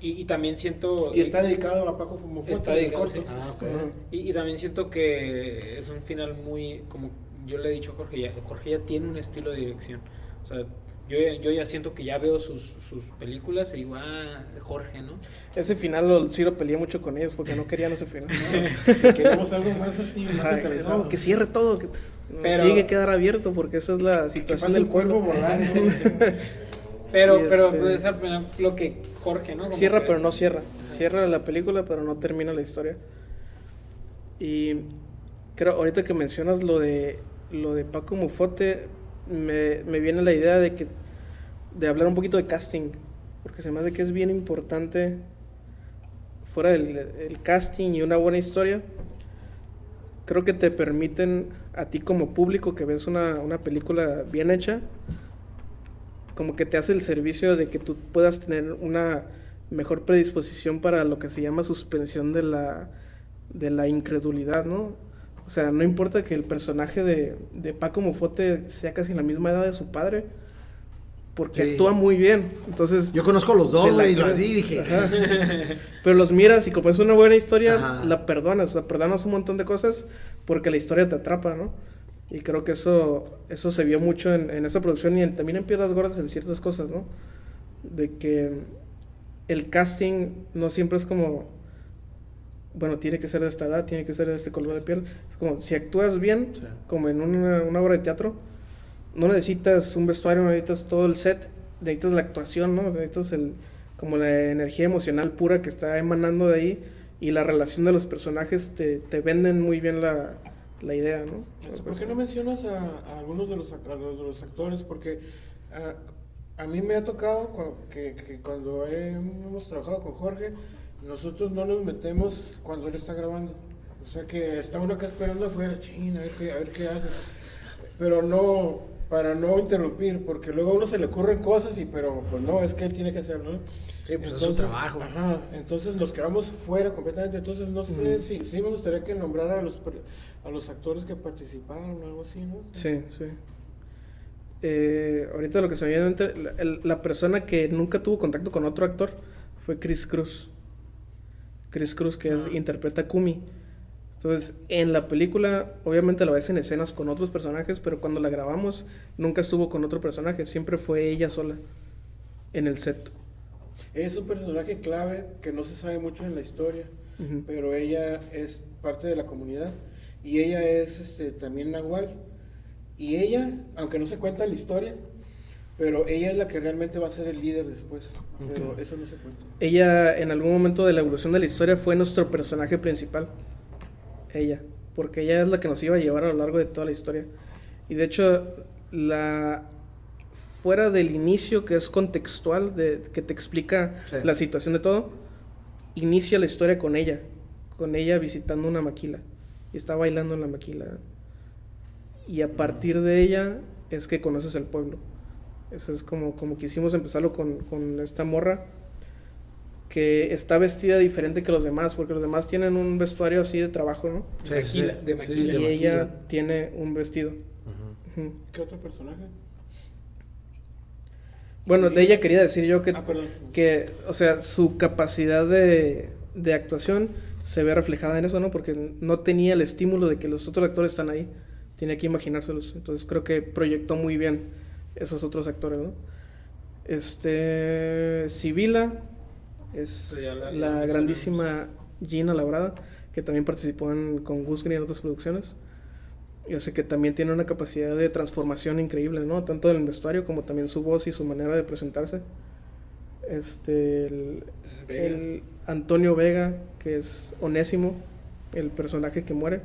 y, y también siento... Y está dedicado a Paco Fumofote, Está dedicado, corto. sí. Ah, ok. Ujú. Y, y también siento que es un final muy, como yo le he dicho a Jorge, ya, Jorge ya tiene un estilo de dirección. O sea, yo, ya- yo ya siento que ya veo sus, sus películas y digo, ah, Jorge, ¿no? Ese final lo, sí lo peleé mucho con ellos porque no querían ese final. [laughs] Queremos algo más así, más Ay, no, que cierre todo, que Pero- tiene que quedar abierto porque esa es la situación del el cuervo volando. [laughs] Pero, Y pero este- puede ser lo que Jorge, ¿no? Como Cierra que- pero no cierra. Cierra la película pero no termina la historia. Y creo, ahorita que mencionas lo de lo de Paco Mufote, me, me viene la idea de que de hablar un poquito de casting, porque se me hace que es bien importante fuera del el casting y una buena historia. Creo que te permiten a ti como público que ves una, una película bien hecha, como que te hace el servicio de que tú puedas tener una mejor predisposición para lo que se llama suspensión de la, de la incredulidad, ¿no? O sea, no importa que el personaje de, de Paco Mufote sea casi la misma edad de su padre, porque Sí. actúa muy bien. Entonces, Yo conozco a los dos, la güey, y lo dije. Ajá. Pero los miras y como es una buena historia, Ajá. la perdonas, o sea, perdonas un montón de cosas porque la historia te atrapa, ¿no? Y creo que eso, eso se vio mucho en, en esa producción y en- también en Piedras Gordas en ciertas cosas, ¿no? De que el casting no siempre es como, bueno, tiene que ser de esta edad, tiene que ser de este color de piel. Es como, si actúas bien, Sí. como en una, una obra de teatro, no necesitas un vestuario, no necesitas todo el set, necesitas la actuación, ¿no? Necesitas el, como la energía emocional pura que está emanando de ahí y la relación de los personajes te, te venden muy bien la, la idea, ¿no? Este, ¿Por qué no mencionas a, a algunos de los, a los, de los actores? Porque ah, a mí me ha tocado que, que cuando hemos trabajado con Jorge, nosotros no nos metemos cuando él está grabando. O sea que está uno acá esperando afuera, ching, a ver qué, a ver qué hace. Pero no, para no interrumpir, porque luego a uno se le ocurren cosas y pero pues no, es que él tiene que hacerlo. ¿no? Sí, pues es su trabajo. Ajá, entonces nos quedamos fuera completamente. Entonces no sé si sí me gustaría que nombrara a los, per- a los actores que participaron o algo así, ¿no? Sí, sí. Eh, ahorita lo que se me viene a mente, la, el- la persona que nunca tuvo contacto con otro actor fue Chris Cruz. Chris Cruz, que es- interpreta a Kumi. Entonces, en la película, obviamente la ves en escenas con otros personajes, pero cuando la grabamos, nunca estuvo con otro personaje, siempre fue ella sola en el set. Es un personaje clave que no se sabe mucho en la historia, pero ella es parte de la comunidad y ella es este, también Nahual. Y ella, aunque no se cuenta la historia, pero ella es la que realmente va a ser el líder después. Pero eso no se cuenta. Ella, en algún momento de la evolución de la historia, fue nuestro personaje principal. Ella. Porque ella es la que nos iba a llevar a lo largo de toda la historia. Y de hecho, la. Fuera del inicio, que es contextual, de, que te explica Sí. la situación de todo, inicia la historia con ella. Con ella visitando una maquila. Y está bailando en la maquila. Y a partir de ella es que conoces el pueblo. Eso es como, como quisimos empezarlo con, con esta morra que está vestida diferente que los demás, porque los demás tienen un vestuario así de trabajo, ¿no? Sí, Maquila, sí, de sí, maquila. y de ella maquila. tiene un vestido. ¿Qué otro personaje? Bueno, de ella quería decir yo que, Ah, perdón. que o sea, su capacidad de, de actuación se ve reflejada en eso, ¿no? Porque no tenía el estímulo de que los otros actores están ahí, tenía que imaginárselos. Entonces creo que proyectó muy bien esos otros actores, ¿no? Este, Sibila es la- grandísima Gina Labrada, que también participó en, con Gus Green en otras producciones. Yo sé que también tiene una capacidad de transformación increíble, ¿no? Tanto en el vestuario como también su voz y su manera de presentarse. Este, el, Vega. el Antonio Vega, que es Onésimo, el personaje que muere.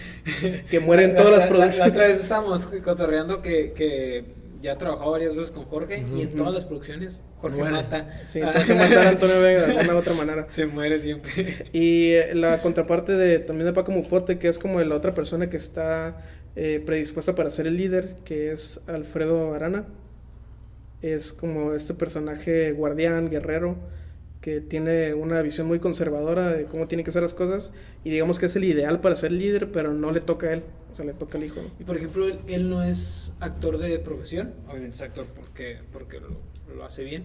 [laughs] que muere en todas la- las la- La, producciones. otra vez estábamos cotorreando que, que ya ha trabajado varias veces con Jorge y en todas las producciones Jorge Muere. mata. Sí, que matar a Antonio Vega de alguna u otra manera. [laughs] Se muere siempre. Y eh, la contraparte de también de Paco Mufote, que es como la otra persona que está eh, predispuesta para ser el líder, que es Alfredo Arana. Es como este personaje guardián, guerrero, que tiene una visión muy conservadora de cómo tienen que ser las cosas. Y digamos que es el ideal para ser líder, pero no le toca a él, o sea, le toca al hijo. ¿no? Y por ejemplo, él, él no es actor de profesión, obviamente es actor porque, porque lo, lo hace bien,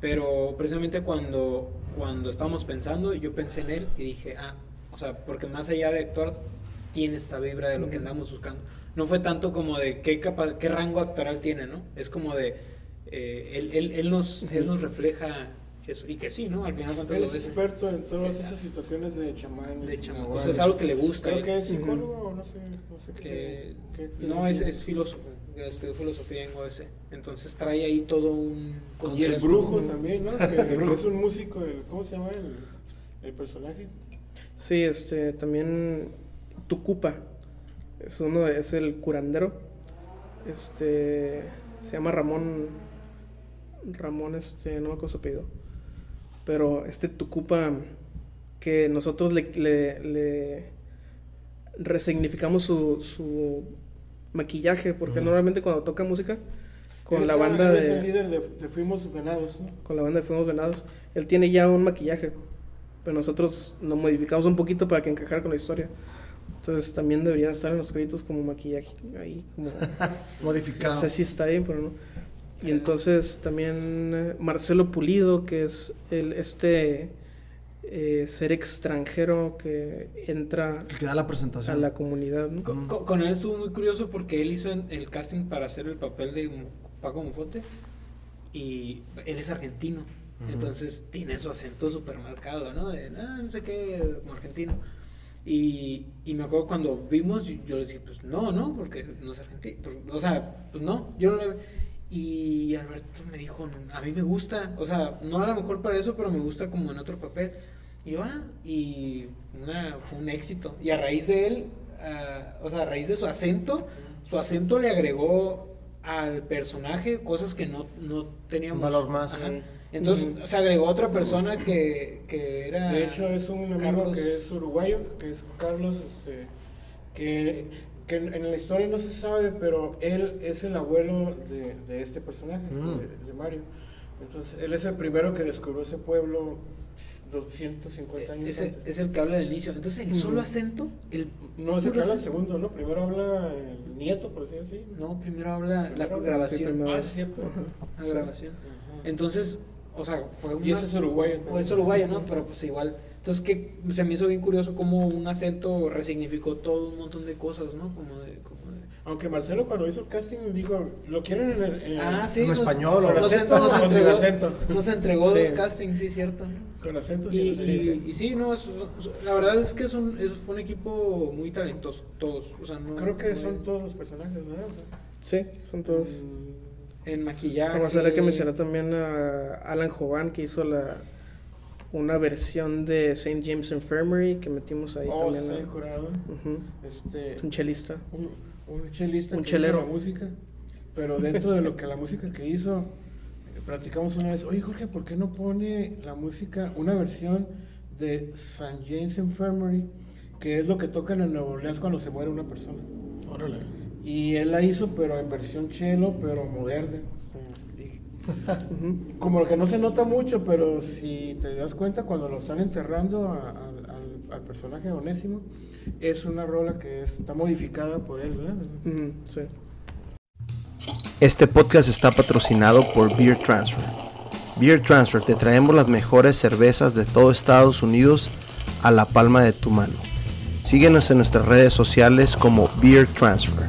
pero precisamente cuando, cuando estábamos pensando, yo pensé en él y dije, ah, o sea, porque más allá de actuar, tiene esta vibra de lo que andamos buscando. No fue tanto como de qué, capa- qué rango actoral tiene, ¿no? Es como de, eh, él, él, él, nos, él nos refleja eso, y que sí, ¿no? Al final de cuentas Él es experto en todas esas situaciones de chamanes. de chamo- o sea, es algo que le gusta. Creo que es psicólogo o no sé, no sé que qué. qué- no es, es filósofo estudió filosofía en UABC entonces trae ahí todo un Y el brujo también, ¿no? [laughs] Que, que es un músico, el, ¿cómo se llama el, el personaje? Sí, este, también Tucupa. Es uno, es el curandero. Este, se llama Ramón. Ramón, este, no me acuerdo su apellido. Pero este Tucupa, que nosotros le, le, le resignificamos su, su maquillaje, porque normalmente cuando toca música, con la banda de el líder de, de Fuimos Venados, ¿no? con la banda de Fuegos Venados, él tiene ya un maquillaje, pero nosotros lo modificamos un poquito para que encajara con la historia. Entonces también debería estar en los créditos como maquillaje ahí, como [laughs] Modificado. no sé si está ahí, pero no. Y entonces también eh, Marcelo Pulido, que es el este eh, ser extranjero que entra El que da la a presentación. la comunidad, ¿no? Con, con- con él estuvo muy curioso porque él hizo el casting para hacer el papel de Paco Mufote y él es argentino. Entonces tiene su acento súper marcado, ¿no? De, "Ah, no sé qué, como argentino. Y, y me acuerdo cuando vimos, yo, yo le dije, pues no, no, porque no es argentino. Pues, o sea, pues no, yo no le... Y Alberto me dijo, a mí me gusta, o sea, no a lo mejor para eso, pero me gusta como en otro papel. Y yo, ah, y una- fue un éxito. Y a raíz de él, a- o sea, a raíz de su acento, su acento le agregó al personaje cosas que no, no teníamos. Valor más. Ajá. Entonces se agregó otra persona que, que era. De hecho, es un amigo Carlos. que es uruguayo, que es Carlos, este, que, que en, en la historia no se sabe, pero él es el abuelo de, de este personaje, Mm. de, de Mario. Entonces, él es el primero que descubrió ese pueblo 250 años Es antes. es el que habla del inicio. Entonces, el solo acento, el No, es el que habla el acento- segundo, ¿no? Primero habla el nieto, por así decirlo. No, primero habla la habla- grabación. Ah. La grabación. Ajá. Entonces, o sea, fue una... Y ese es uruguayo. O es uruguayo, ¿no? Pero pues igual. Entonces, que se me hizo bien curioso cómo un acento resignificó todo un montón de cosas, ¿no? Como de... Como de... Aunque Marcelo cuando hizo el casting dijo, lo quieren en, el, en- Ah, sí. en nos- español, o nos, acento, nos entregó, acento. nos entregó Sí. dos castings, sí, cierto. con acento. Y, sí, y- sí. y sí, no, es- la verdad es que es un, es- fue un equipo muy talentoso, todos. O sea, no, Creo que no son hay- todos los personajes, ¿verdad? O sea, Sí, son todos. En maquillaje. Vamos a ver que mencionar también a Alan Jovan que hizo la una versión de St. James Infirmary que metimos ahí oh, también. está curado. Ujú. Este, Es un chelista. un, un chelista Un que chelero. hizo la música, pero dentro de lo que la música que hizo, eh, platicamos una vez, oye Jorge, ¿por qué no pone la música, una versión de St. James Infirmary, que es lo que tocan en Nueva Orleans cuando se muere una persona? Órale. Y él la hizo, pero en versión chelo, pero moderna. Este, Ujú. Como que no se nota mucho, pero si te das cuenta, cuando lo están enterrando a- al- al, al personaje de Onésimo, es una rola que está modificada por él, ¿verdad? Ujú, sí. Este podcast está patrocinado por Beer Transfer. Beer Transfer te traemos las mejores cervezas de todo Estados Unidos a la palma de tu mano. Síguenos en nuestras redes sociales como Beer Transfer.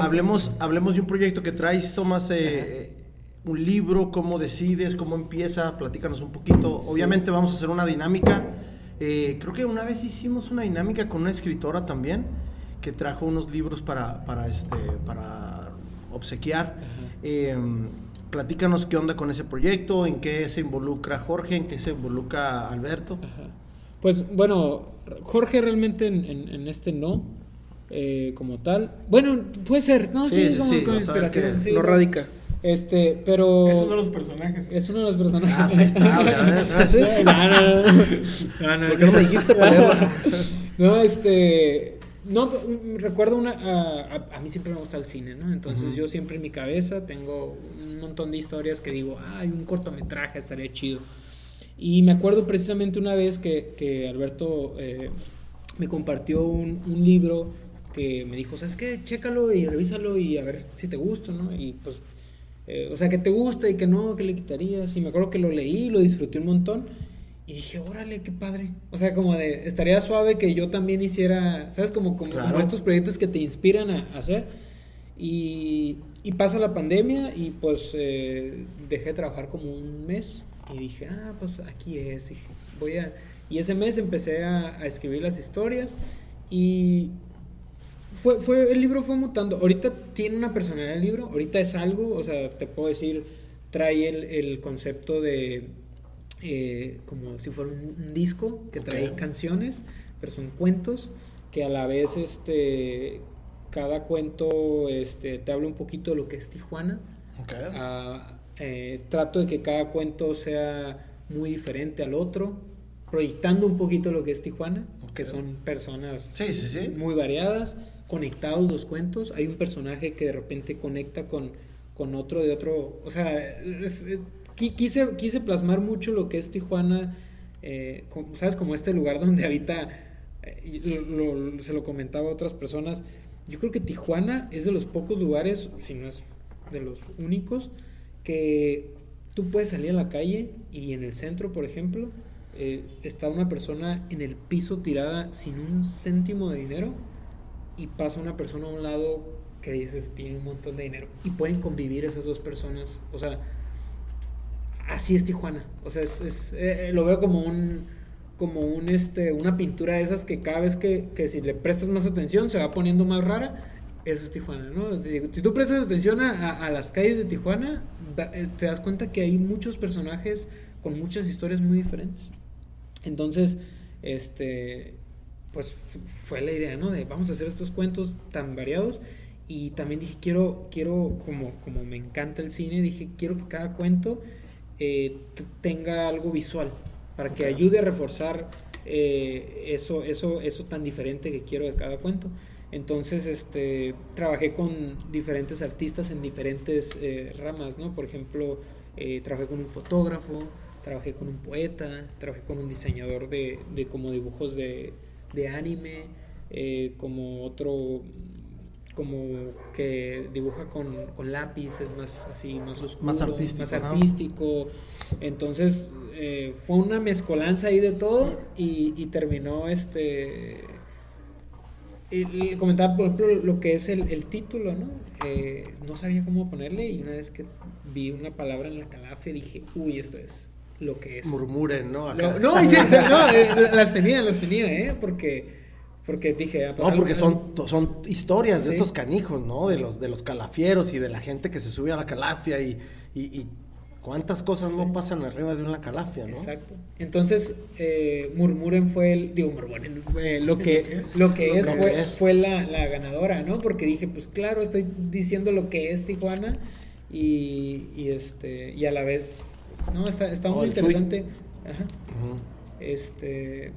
Hablemos, hablemos de un proyecto que traes, Tomás, eh, un libro, cómo decides, cómo empieza, platícanos un poquito. Obviamente vamos a hacer una dinámica. Eh, creo que una vez hicimos una dinámica con una escritora también, que trajo unos libros para, para, este, para obsequiar. Eh, platícanos qué onda con ese proyecto, en qué se involucra Jorge, en qué se involucra Alberto. Ajá. Pues bueno, Jorge realmente en, en- en este no, eh, como tal. Bueno, puede ser, no, sí, Sí, es como sí, con o sea, inspiración. sí, no radica. Este, pero. Es uno de los personajes. Es uno de los personajes. Ah, pues ahí está, [laughs] no, no, no. No, no, ¿Por qué no me dijiste para? [laughs] No, este. No, mm, recuerdo una. A, a- a mí siempre me gusta el cine, ¿no? Entonces yo siempre en mi cabeza tengo un montón de historias que digo, ah, hay un cortometraje, estaría chido. Y me acuerdo precisamente una vez que, que Alberto eh, me compartió un, un libro que me dijo, ¿sabes qué? Chécalo y revísalo y a ver si te gusta, ¿no? Y pues, eh, o sea, que te gusta y que no, que le quitarías. Y me acuerdo que lo leí, lo disfruté un montón. Y dije, órale, qué padre. O sea, como de, estaría suave que yo también hiciera, ¿sabes? Como, como, como Claro. estos proyectos que te inspiran a, a hacer. Y, y pasa la pandemia y pues eh, dejé de trabajar como un mes. Y dije, ah, pues aquí es. Dije, voy a... Y ese mes empecé a, a escribir las historias y fue, fue, el libro fue mutando. Ahorita tiene una personalidad el libro, ahorita es algo, o sea, te puedo decir, trae el, el concepto de eh, como si fuera un, un disco que trae Ok. canciones, pero son cuentos que a la vez este cada cuento este, te habla un poquito de lo que es Tijuana. Ok. Ah, eh, trato de que cada cuento sea muy diferente al otro, proyectando un poquito lo que es Tijuana, que Ok. son personas Sí, sí, sí. muy variadas, conectados los cuentos. Hay un personaje que de repente conecta con, con otro de otro. O sea, qui- quise, quise plasmar mucho lo que es Tijuana, eh, ¿sabes? Como este lugar [laughs] donde habita. eh, lo- se lo comentaba a otras personas. Yo creo que Tijuana es de los pocos lugares, si no es de los únicos, que tú puedes salir a la calle y en el centro, por ejemplo, eh, está una persona en el piso tirada sin un céntimo de dinero y pasa una persona a un lado que dices tiene un montón de dinero y pueden convivir esas dos personas. O sea, así es Tijuana. O sea, es, es, eh, eh, lo veo como un como un este una pintura de esas que cada vez que, que si le prestas más atención se va poniendo más rara. Eso es Tijuana, ¿no? Si, tú prestas atención a, a- a las calles de Tijuana, da- eh, te das cuenta que hay muchos personajes con muchas historias muy diferentes. Entonces, este, pues fue la idea, ¿no? De vamos a hacer estos cuentos tan variados. Y también dije, quiero, quiero como, como me encanta el cine, dije, quiero que cada cuento eh, tenga algo visual, para que ayude a reforzar eh, eso, eso, eso tan diferente que quiero de cada cuento. Entonces, este, trabajé con diferentes artistas en diferentes eh, ramas, ¿no? Por ejemplo, trabajé con un fotógrafo, trabajé con un poeta, trabajé con un diseñador de, de como dibujos de, de anime, como otro como que dibuja con, con, lápiz, es más así, más oscuro, más artístico. Más artístico. Entonces eh, fue una mezcolanza ahí de todo y, y terminó este... Y, comentaba, por ejemplo, lo que es el, el título, ¿no? Eh, no sabía cómo ponerle y una vez que vi una palabra en la calafia dije, uy, esto es lo que es. Murmuren, ¿no? no, no, no eh, las tenía, las tenía, ¿eh? Porque porque dije, ah, no, porque son, son historias de estos canijos, ¿no? De los, de los calafieros y de la gente que se sube a la calafia y, y, cuántas cosas no pasan arriba de una calafia, ¿no? Exacto. Entonces, eh, Murmuren fue el, digo, Murmuren, eh, lo que, lo que es, fue, fue la, la, ganadora, ¿no? Porque dije, pues claro, estoy diciendo lo que es Tijuana y, y este, y a la vez, no, está, está muy interesante. Ajá. Este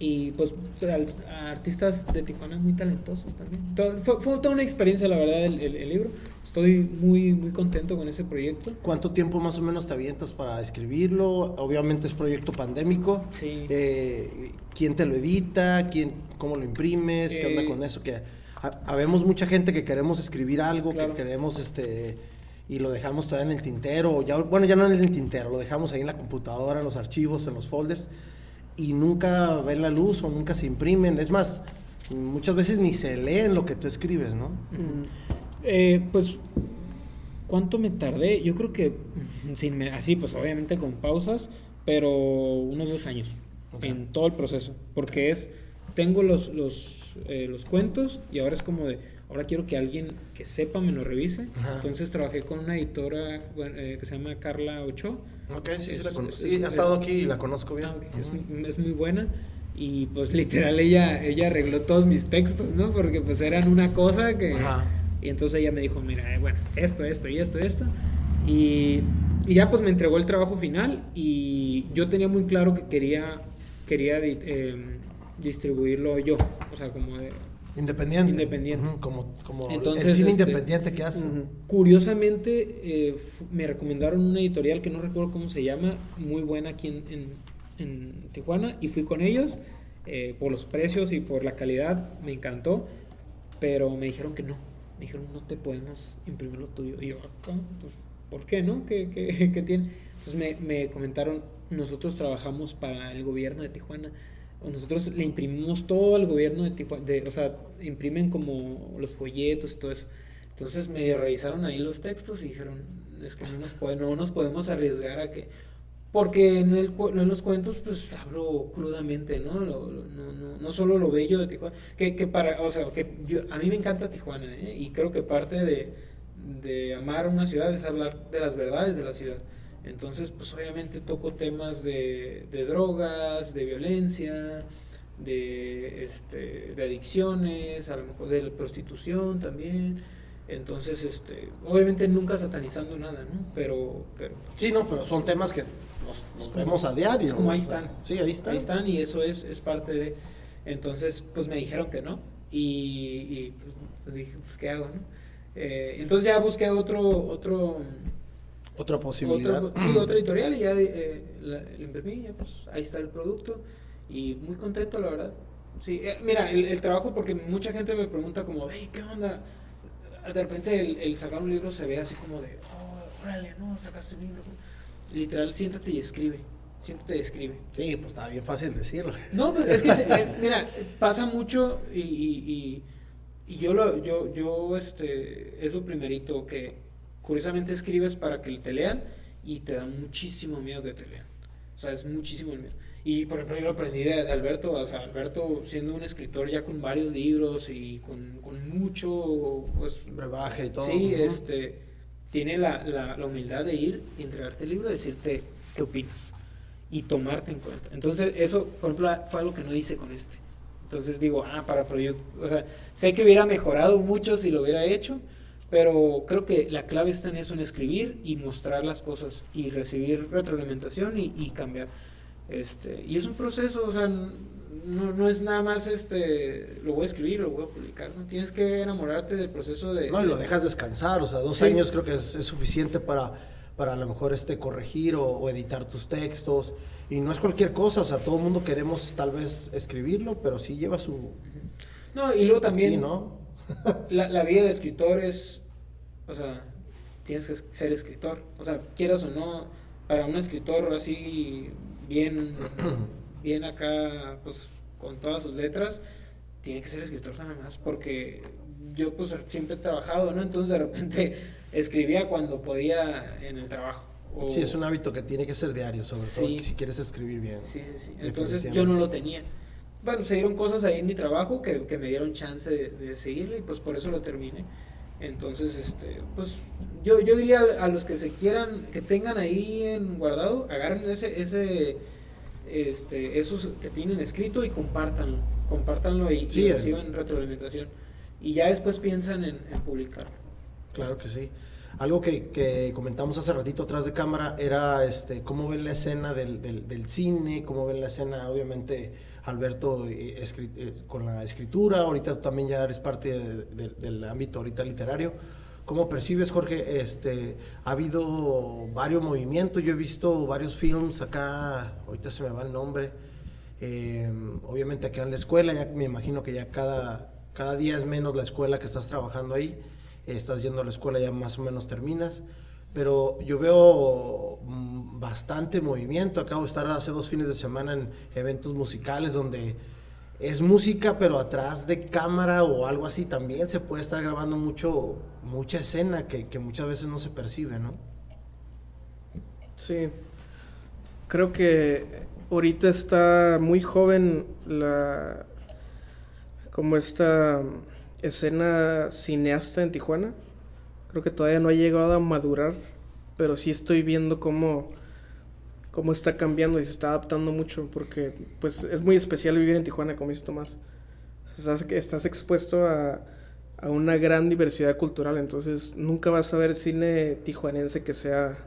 y pues artistas de Tijuana muy talentosos también. fue, fue, toda una experiencia, la verdad, el, el, libro. Estoy muy, muy contento con ese proyecto. ¿Cuánto tiempo más o menos te avientas para escribirlo? Obviamente es proyecto pandémico. Sí. Eh, ¿Quién te lo edita? ¿Quién, ¿Cómo lo imprimes? ¿Qué onda eh, con eso? Que habemos mucha gente que queremos escribir algo, que queremos este y lo dejamos todavía en el tintero, ya, bueno, ya no en el tintero, lo dejamos ahí en la computadora, en los archivos, en los folders y nunca ven la luz o nunca se imprimen. Es más, muchas veces ni se leen lo que tú escribes, ¿no? Eh, pues, ¿cuánto me tardé? Yo creo que, [laughs] sin así, pues obviamente con pausas, pero unos dos años en todo el proceso. Porque es, tengo los, los, eh, los cuentos y ahora es como de, ahora quiero que alguien que sepa me lo revise. Entonces trabajé con una editora eh, que se llama Carla Ochoa Ok, sí, sí la conozco. Sí, ha estado aquí y la conozco bien. Ah, es, muy buena. Y pues literal ella, ella arregló todos mis textos, ¿no? Porque pues eran una cosa que... Y entonces ella me dijo, mira, eh, bueno, esto, esto y esto, esto. Y, y, ya pues me entregó el trabajo final y yo tenía muy claro que quería, quería eh, distribuirlo yo. O sea, como de, Independiente. Independiente. como como Entonces, el cine este, independiente que hace. Curiosamente, eh, me recomendaron una editorial que no recuerdo cómo se llama, muy buena aquí en, en, Tijuana, y fui con ellos. Eh, por los precios y por la calidad, me encantó, pero me dijeron que no. Me dijeron, no te podemos imprimir lo tuyo. Y yo, pues, ¿por qué no? ¿Qué, qué, [laughs] qué tiene? Entonces me, me comentaron, nosotros trabajamos para el gobierno de Tijuana nosotros le imprimimos todo al gobierno de Tijuana, o sea, imprimen como los folletos y todo eso. Entonces me revisaron ahí los textos y dijeron, es que no nos, no nos podemos arriesgar a que... Porque en, el, en los cuentos pues hablo crudamente, ¿no? no, no, no solo lo bello de Tijuana, que, que para, o sea, que yo, a mí me encanta Tijuana, ¿eh? Y creo que parte de, de amar una ciudad es hablar de las verdades de la ciudad. Entonces, pues obviamente toco temas de, drogas, de violencia, de, este, de adicciones, a lo mejor de la prostitución también. Entonces, este, obviamente nunca satanizando nada, ¿no? Pero, pero sí, no, pero son temas que nos, vemos a diario. Es como ahí están. Sí, ahí están. Ahí están y eso es, es parte de. Entonces, pues me dijeron que no y, pues, dije, pues qué hago, ¿no? Eh, entonces ya busqué otro otro otra posibilidad. sí, otra editorial y ya eh, la, imprimí, ya pues ahí está el producto y muy contento, la verdad. Sí, eh, mira, el, trabajo, porque mucha gente me pregunta como, hey, ¿qué onda? De repente el, sacar un libro se ve así como de, oh, órale, no, sacaste un libro. Literal, siéntate y escribe. Siéntate y escribe. Sí, pues está bien fácil decirlo. No, pues es que, eh, [laughs] mira, pasa mucho y, y, y, yo, lo, yo, yo, este, es lo primerito que curiosamente escribes para que te lean y te da muchísimo miedo que te lean. O sea, es muchísimo el miedo. Y por ejemplo, yo lo aprendí de, Alberto, o sea, Alberto siendo un escritor ya con varios libros y con, con mucho, pues... Brebaje y todo. Sí, este, tiene la, la, la, humildad de ir y entregarte el libro y decirte qué opinas y tomarte en cuenta. Entonces, eso, por ejemplo, fue algo que no hice con este. Entonces digo, ah, para proyectos, o sea, sé que hubiera mejorado mucho si lo hubiera hecho, pero creo que la clave está en eso, en escribir y mostrar las cosas y recibir retroalimentación y, y cambiar. Este, y es un proceso, o sea, no, no es nada más este, lo voy a escribir, lo voy a publicar, ¿no? tienes que enamorarte del proceso de... No, y lo dejas descansar, o sea, dos Sí. años creo que es, es suficiente para, para a lo mejor este, corregir o, o editar tus textos. Y no es cualquier cosa, o sea, todo el mundo queremos tal vez escribirlo, pero sí lleva su... No, y luego también Sí, ¿no? La, la vida de escritor es, o sea, tienes que ser escritor, o sea, quieras o no, para un escritor así bien, [clears throat] bien acá, pues con todas sus letras, tiene que ser escritor nada más, porque yo pues siempre he trabajado, ¿no? Entonces de repente [laughs] escribía cuando podía en el trabajo. o- Sí, es un hábito que tiene que ser diario, sobre Sí. todo si quieres escribir bien. Sí, sí, sí. Entonces yo no lo tenía. Bueno, se dieron cosas ahí en mi trabajo que, que me dieron chance de, de seguirle y pues por eso lo terminé. Entonces, este, pues yo, yo diría a, los que se quieran, que tengan ahí en guardado, agarren ese, ese, este, esos que tienen escrito y compártanlo, compártanlo y, y Sí, eh. reciban retroalimentación. Y ya después piensan en, en publicarlo. Claro que sí. Algo que, que comentamos hace ratito atrás de cámara era este, cómo ven la escena del, del, del cine, cómo ven la escena, obviamente, Alberto eh, eh, con la escritura, ahorita también ya eres parte de- de- del ámbito ahorita literario. ¿Cómo percibes, Jorge? Este, ha habido varios movimientos, yo he visto varios films acá, ahorita se me va el nombre, eh, obviamente acá en la escuela, ya me imagino que ya cada, cada día es menos la escuela que estás trabajando ahí, estás yendo a la escuela ya más o menos terminas, pero yo veo mm, bastante movimiento, acabo de estar hace dos fines de semana en eventos musicales donde es música, pero atrás de cámara o algo así también se puede estar grabando mucho, mucha escena que, muchas veces no se percibe, ¿no? Sí. Creo que ahorita está muy joven la como esta escena cineasta en Tijuana. Creo que todavía no ha llegado a madurar, pero sí estoy viendo cómo cómo está cambiando y se está adaptando mucho porque pues es muy especial vivir en Tijuana, como dice Tomás. Estás, estás expuesto a, a una gran diversidad cultural, entonces nunca vas a ver cine tijuanense que sea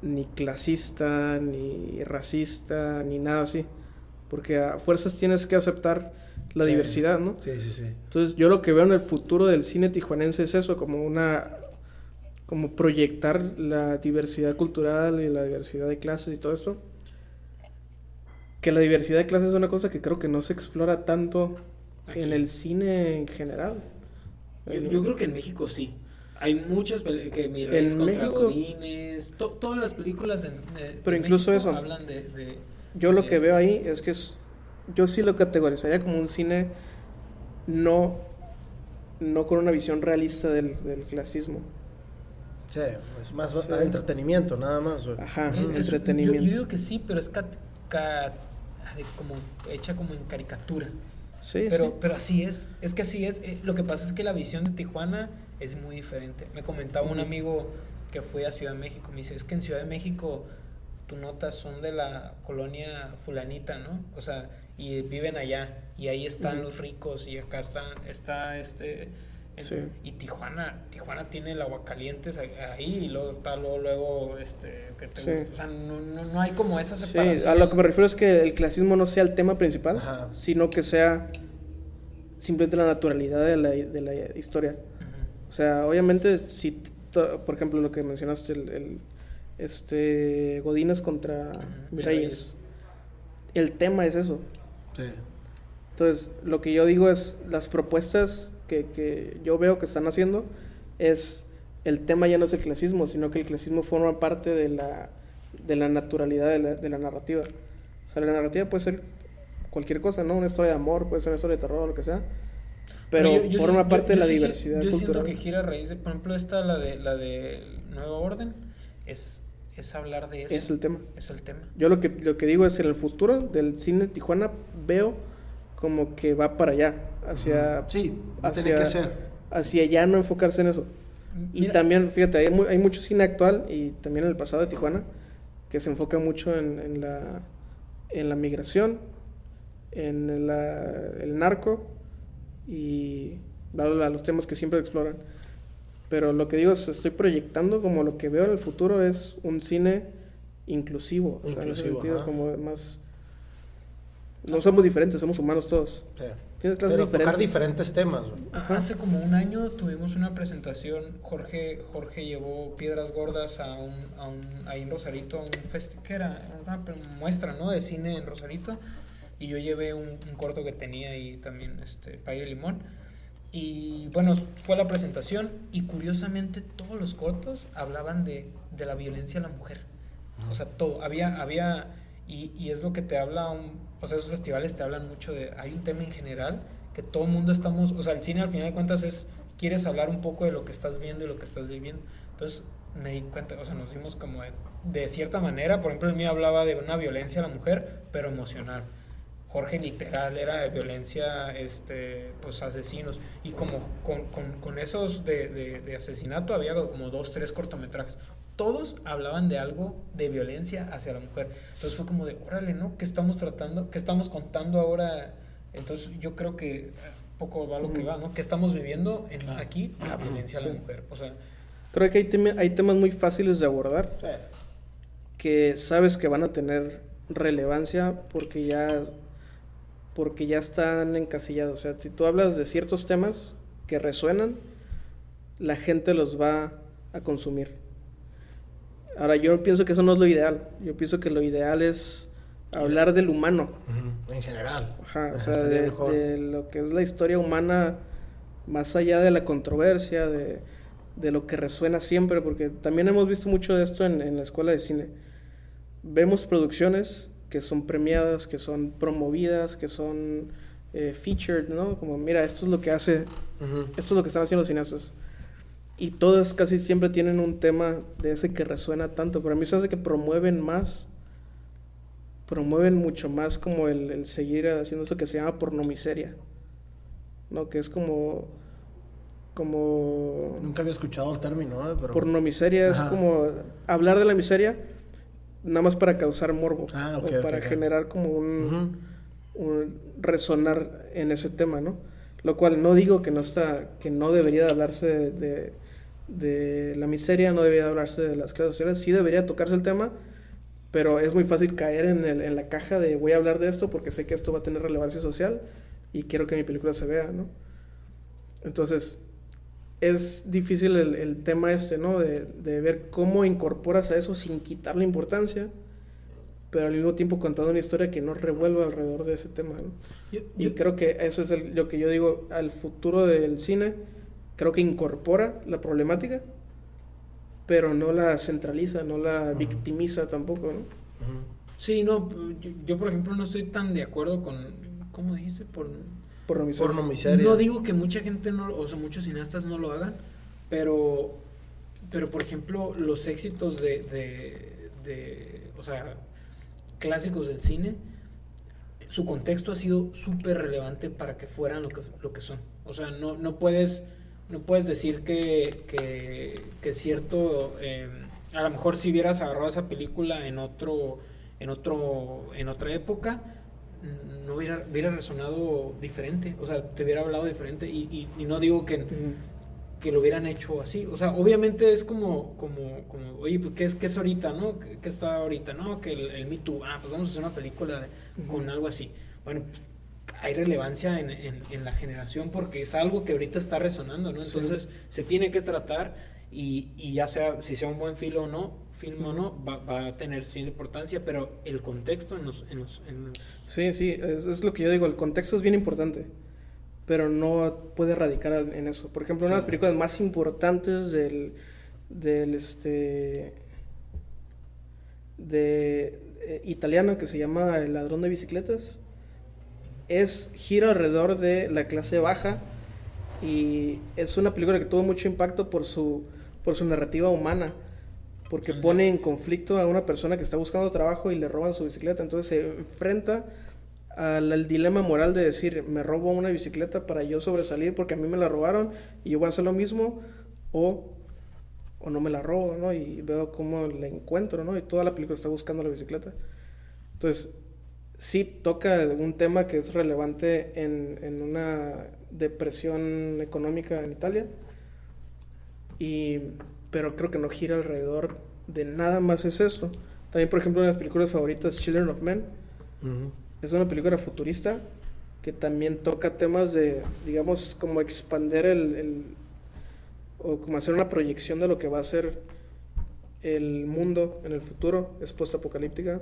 ni clasista, ni racista, ni nada así. Porque a fuerzas tienes que aceptar la Sí. diversidad, ¿no? Sí, sí, sí. Entonces yo lo que veo en el futuro del cine tijuanense es eso, como una como proyectar la diversidad cultural y la diversidad de clases y todo esto. Que la diversidad de clases es una cosa que creo que no se explora tanto Aquí. en el cine en general. Yo, yo creo que en México sí. Hay muchas que mi Reyes En México- Godínez, to- todas las películas en, de- Pero de incluso México eso. hablan de, de- Yo lo de- que veo ahí es que es, yo sí lo categorizaría como un cine no, no con una visión realista del, del clasismo. Sí, es más Sí. entretenimiento, nada más. güey. Ajá, Es- yo, entretenimiento. yo digo que sí, pero es cat- como hecha como en caricatura. sí, Pero, sí. pero así es, es que así es. Eh, Lo que pasa es que la visión de Tijuana es muy diferente. Me comentaba un amigo que fue a Ciudad de México, me dice, es que en Ciudad de México tus notas son de la colonia fulanita, ¿no? O sea, y viven allá, y ahí están los ricos, y acá está, está este... el- Sí. Y Tijuana, Tijuana tiene el aguacalientes a- ahí y luego está luego, luego este, que te Sí. gusta. O sea, no, no, no hay como esa Sí, separación. a lo que me refiero es que el clasismo no sea el tema principal, Ajá. sino que sea simplemente la naturalidad de la, de la historia. O sea, obviamente, si, por ejemplo, lo que mencionaste, el, el, este, Godínez contra Reyes. el tema es eso. Sí. Entonces, lo que yo digo es, las propuestas que, que yo veo que están haciendo es, el tema ya no es el clasismo, sino que el clasismo forma parte de la, de la naturalidad de la, de la narrativa. O sea, la narrativa puede ser cualquier cosa, ¿no? Una historia de amor, puede ser una historia de terror o lo que sea. Pero yo- yo forma sí- parte yo- de la sí- diversidad Yo cultural. siento que gira a raíz de, por ejemplo, esta, la de la de Nuevo Orden, es, es hablar de eso. Es el tema. Es el tema. Yo lo que, lo que digo es, en el futuro del cine de Tijuana veo como que va para allá, hacia... Sí, hacia- que ser. Hacia allá no enfocarse en eso. Y también, fíjate, hay, hay mucho cine actual y también en el pasado de Tijuana que se enfoca mucho en, en la, en la migración, en la- el narco y bla, bla, bla, los temas que siempre exploran. Pero lo que digo es, estoy proyectando como lo que veo en el futuro es un cine inclusivo. O sea, en ese Inclusivo, sentido, ajá. como más... No somos diferentes, somos humanos todos. Sí. Tienes clases Pero tocar diferentes. diferentes temas. Ajá. Hace como un año tuvimos una presentación, Jorge, Jorge llevó piedras gordas a un, a un ahí en Rosarito, a un festival, que era una muestra, ¿no? De cine en Rosarito, y yo llevé un, un corto que tenía ahí también, este, Pay de Limón, y bueno, fue la presentación, y curiosamente todos los cortos hablaban de, de la violencia a la mujer, o sea, todo, había, había, y, y es lo que te habla, un, o sea, esos festivales te hablan mucho de, hay un tema en general que todo el mundo estamos, o sea, el cine al final de cuentas es, quieres hablar un poco de lo que estás viendo y lo que estás viviendo. Entonces me di cuenta, o sea, nos dimos como de, de cierta manera, por ejemplo, el mío hablaba de una violencia a la mujer, pero emocional. Jorge literal era de violencia, este, pues asesinos. Y como con, con, con esos de, de, de asesinato había como dos, tres cortometrajes. Todos hablaban de algo de violencia hacia la mujer. Entonces fue como de, órale, ¿no? ¿Qué estamos tratando? ¿Qué estamos contando ahora? Entonces yo creo que eh, poco va lo que va, ¿no? ¿Qué estamos viviendo en, aquí? La violencia a la mujer. O sea, Creo que hay, temas muy fáciles de abordar Sí. que sabes que van a tener relevancia porque ya porque ya están encasillados. O sea, si tú hablas de ciertos temas que resuenan, la gente los va a consumir. Ahora, yo pienso que eso no es lo ideal. Yo pienso que lo ideal es hablar del humano. En general. Ajá, o [laughs] sea, de, de lo que es la historia humana, más allá de la controversia, de, de lo que resuena siempre, porque también hemos visto mucho de esto en, en la escuela de cine. Vemos producciones que son premiadas, que son promovidas, que son eh, featured, ¿no? Como, mira, esto es lo que hace, Ujú. esto es lo que están haciendo los cineastas. Y todas casi siempre tienen un tema de ese que resuena tanto. Pero a mí se hace que promueven más, promueven mucho más como el, el seguir haciendo eso que se llama pornomiseria. ¿No? Que es como. Como. Nunca había escuchado el término, ¿eh? Pero... Pornomiseria es como hablar de la miseria nada más para causar morbo. Ah, ok, o para generar como un, resonar en ese tema, ¿no? Lo cual no digo que no está, que no debería de hablarse de, de, de la miseria, no debería de hablarse de las clases sociales, sí debería tocarse el tema, pero es muy fácil caer en, el- en la caja de voy a hablar de esto porque sé que esto va a tener relevancia social y quiero que mi película se vea, ¿no? Entonces, es difícil el, el tema este, ¿no? De, de ver cómo incorporas a eso sin quitarle importancia, pero al mismo tiempo contando una historia que no revuelva alrededor de ese tema, ¿no? yo, Y yo- creo que eso es el- lo que yo digo al futuro del cine. Creo que incorpora la problemática, pero no la centraliza, no la victimiza tampoco, ¿no? Sí, no, yo, yo, por ejemplo no estoy tan de acuerdo con, ¿cómo dijiste? Por, Por no miseria. Pornomiseria. No digo que mucha gente no, o sea, muchos cineastas no lo hagan, pero, pero por ejemplo, los éxitos de, de, de, o sea, clásicos del cine, su contexto ha sido súper relevante para que fueran lo que, lo que son. O sea, no, no puedes, no puedes decir que, que, que cierto, eh, a lo mejor si hubieras agarrado esa película en otro, en otro, en otra época, no hubiera, hubiera resonado diferente, o sea, te hubiera hablado diferente y, y- y no digo que, que lo hubieran hecho así, o sea, obviamente es como, como, como oye, pues, ¿qué es, qué es ahorita, no? ¿Qué, qué está ahorita, no? Que el, el Me Too, ah, pues vamos a hacer una película de- con algo así. Bueno, hay relevancia en, en- en la generación porque es algo que ahorita está resonando, ¿no? Entonces se tiene que tratar y, y ya sea, si sea un buen film o no, film o no, va, va a tener cierta importancia, pero el contexto en los... En los, en los- Sí, sí, es, es lo que yo digo, el contexto es bien importante, pero no puede radicar en eso. Por ejemplo, una de las películas más importantes del, del este, de eh, italiana que se llama El ladrón de bicicletas, es gira alrededor de la clase baja y es una película que tuvo mucho impacto por su, por su narrativa humana, porque pone en conflicto a una persona que está buscando trabajo y le roban su bicicleta, entonces se enfrenta al, al dilema moral de decir, me robo una bicicleta para yo sobresalir porque a mí me la robaron y yo voy a hacer lo mismo, o, o no me la robo, ¿no? Y veo cómo la encuentro, ¿no? Y toda la película está buscando la bicicleta. Entonces, sí toca un tema que es relevante en, en una depresión económica en Italia. Y, pero creo que no gira alrededor de nada más es eso. También, por ejemplo, una de las películas favoritas, Children of Men, Ujú. es una película futurista que también toca temas de, digamos, como expander el, el- o como hacer una proyección de lo que va a ser el mundo en el futuro, es post-apocalíptica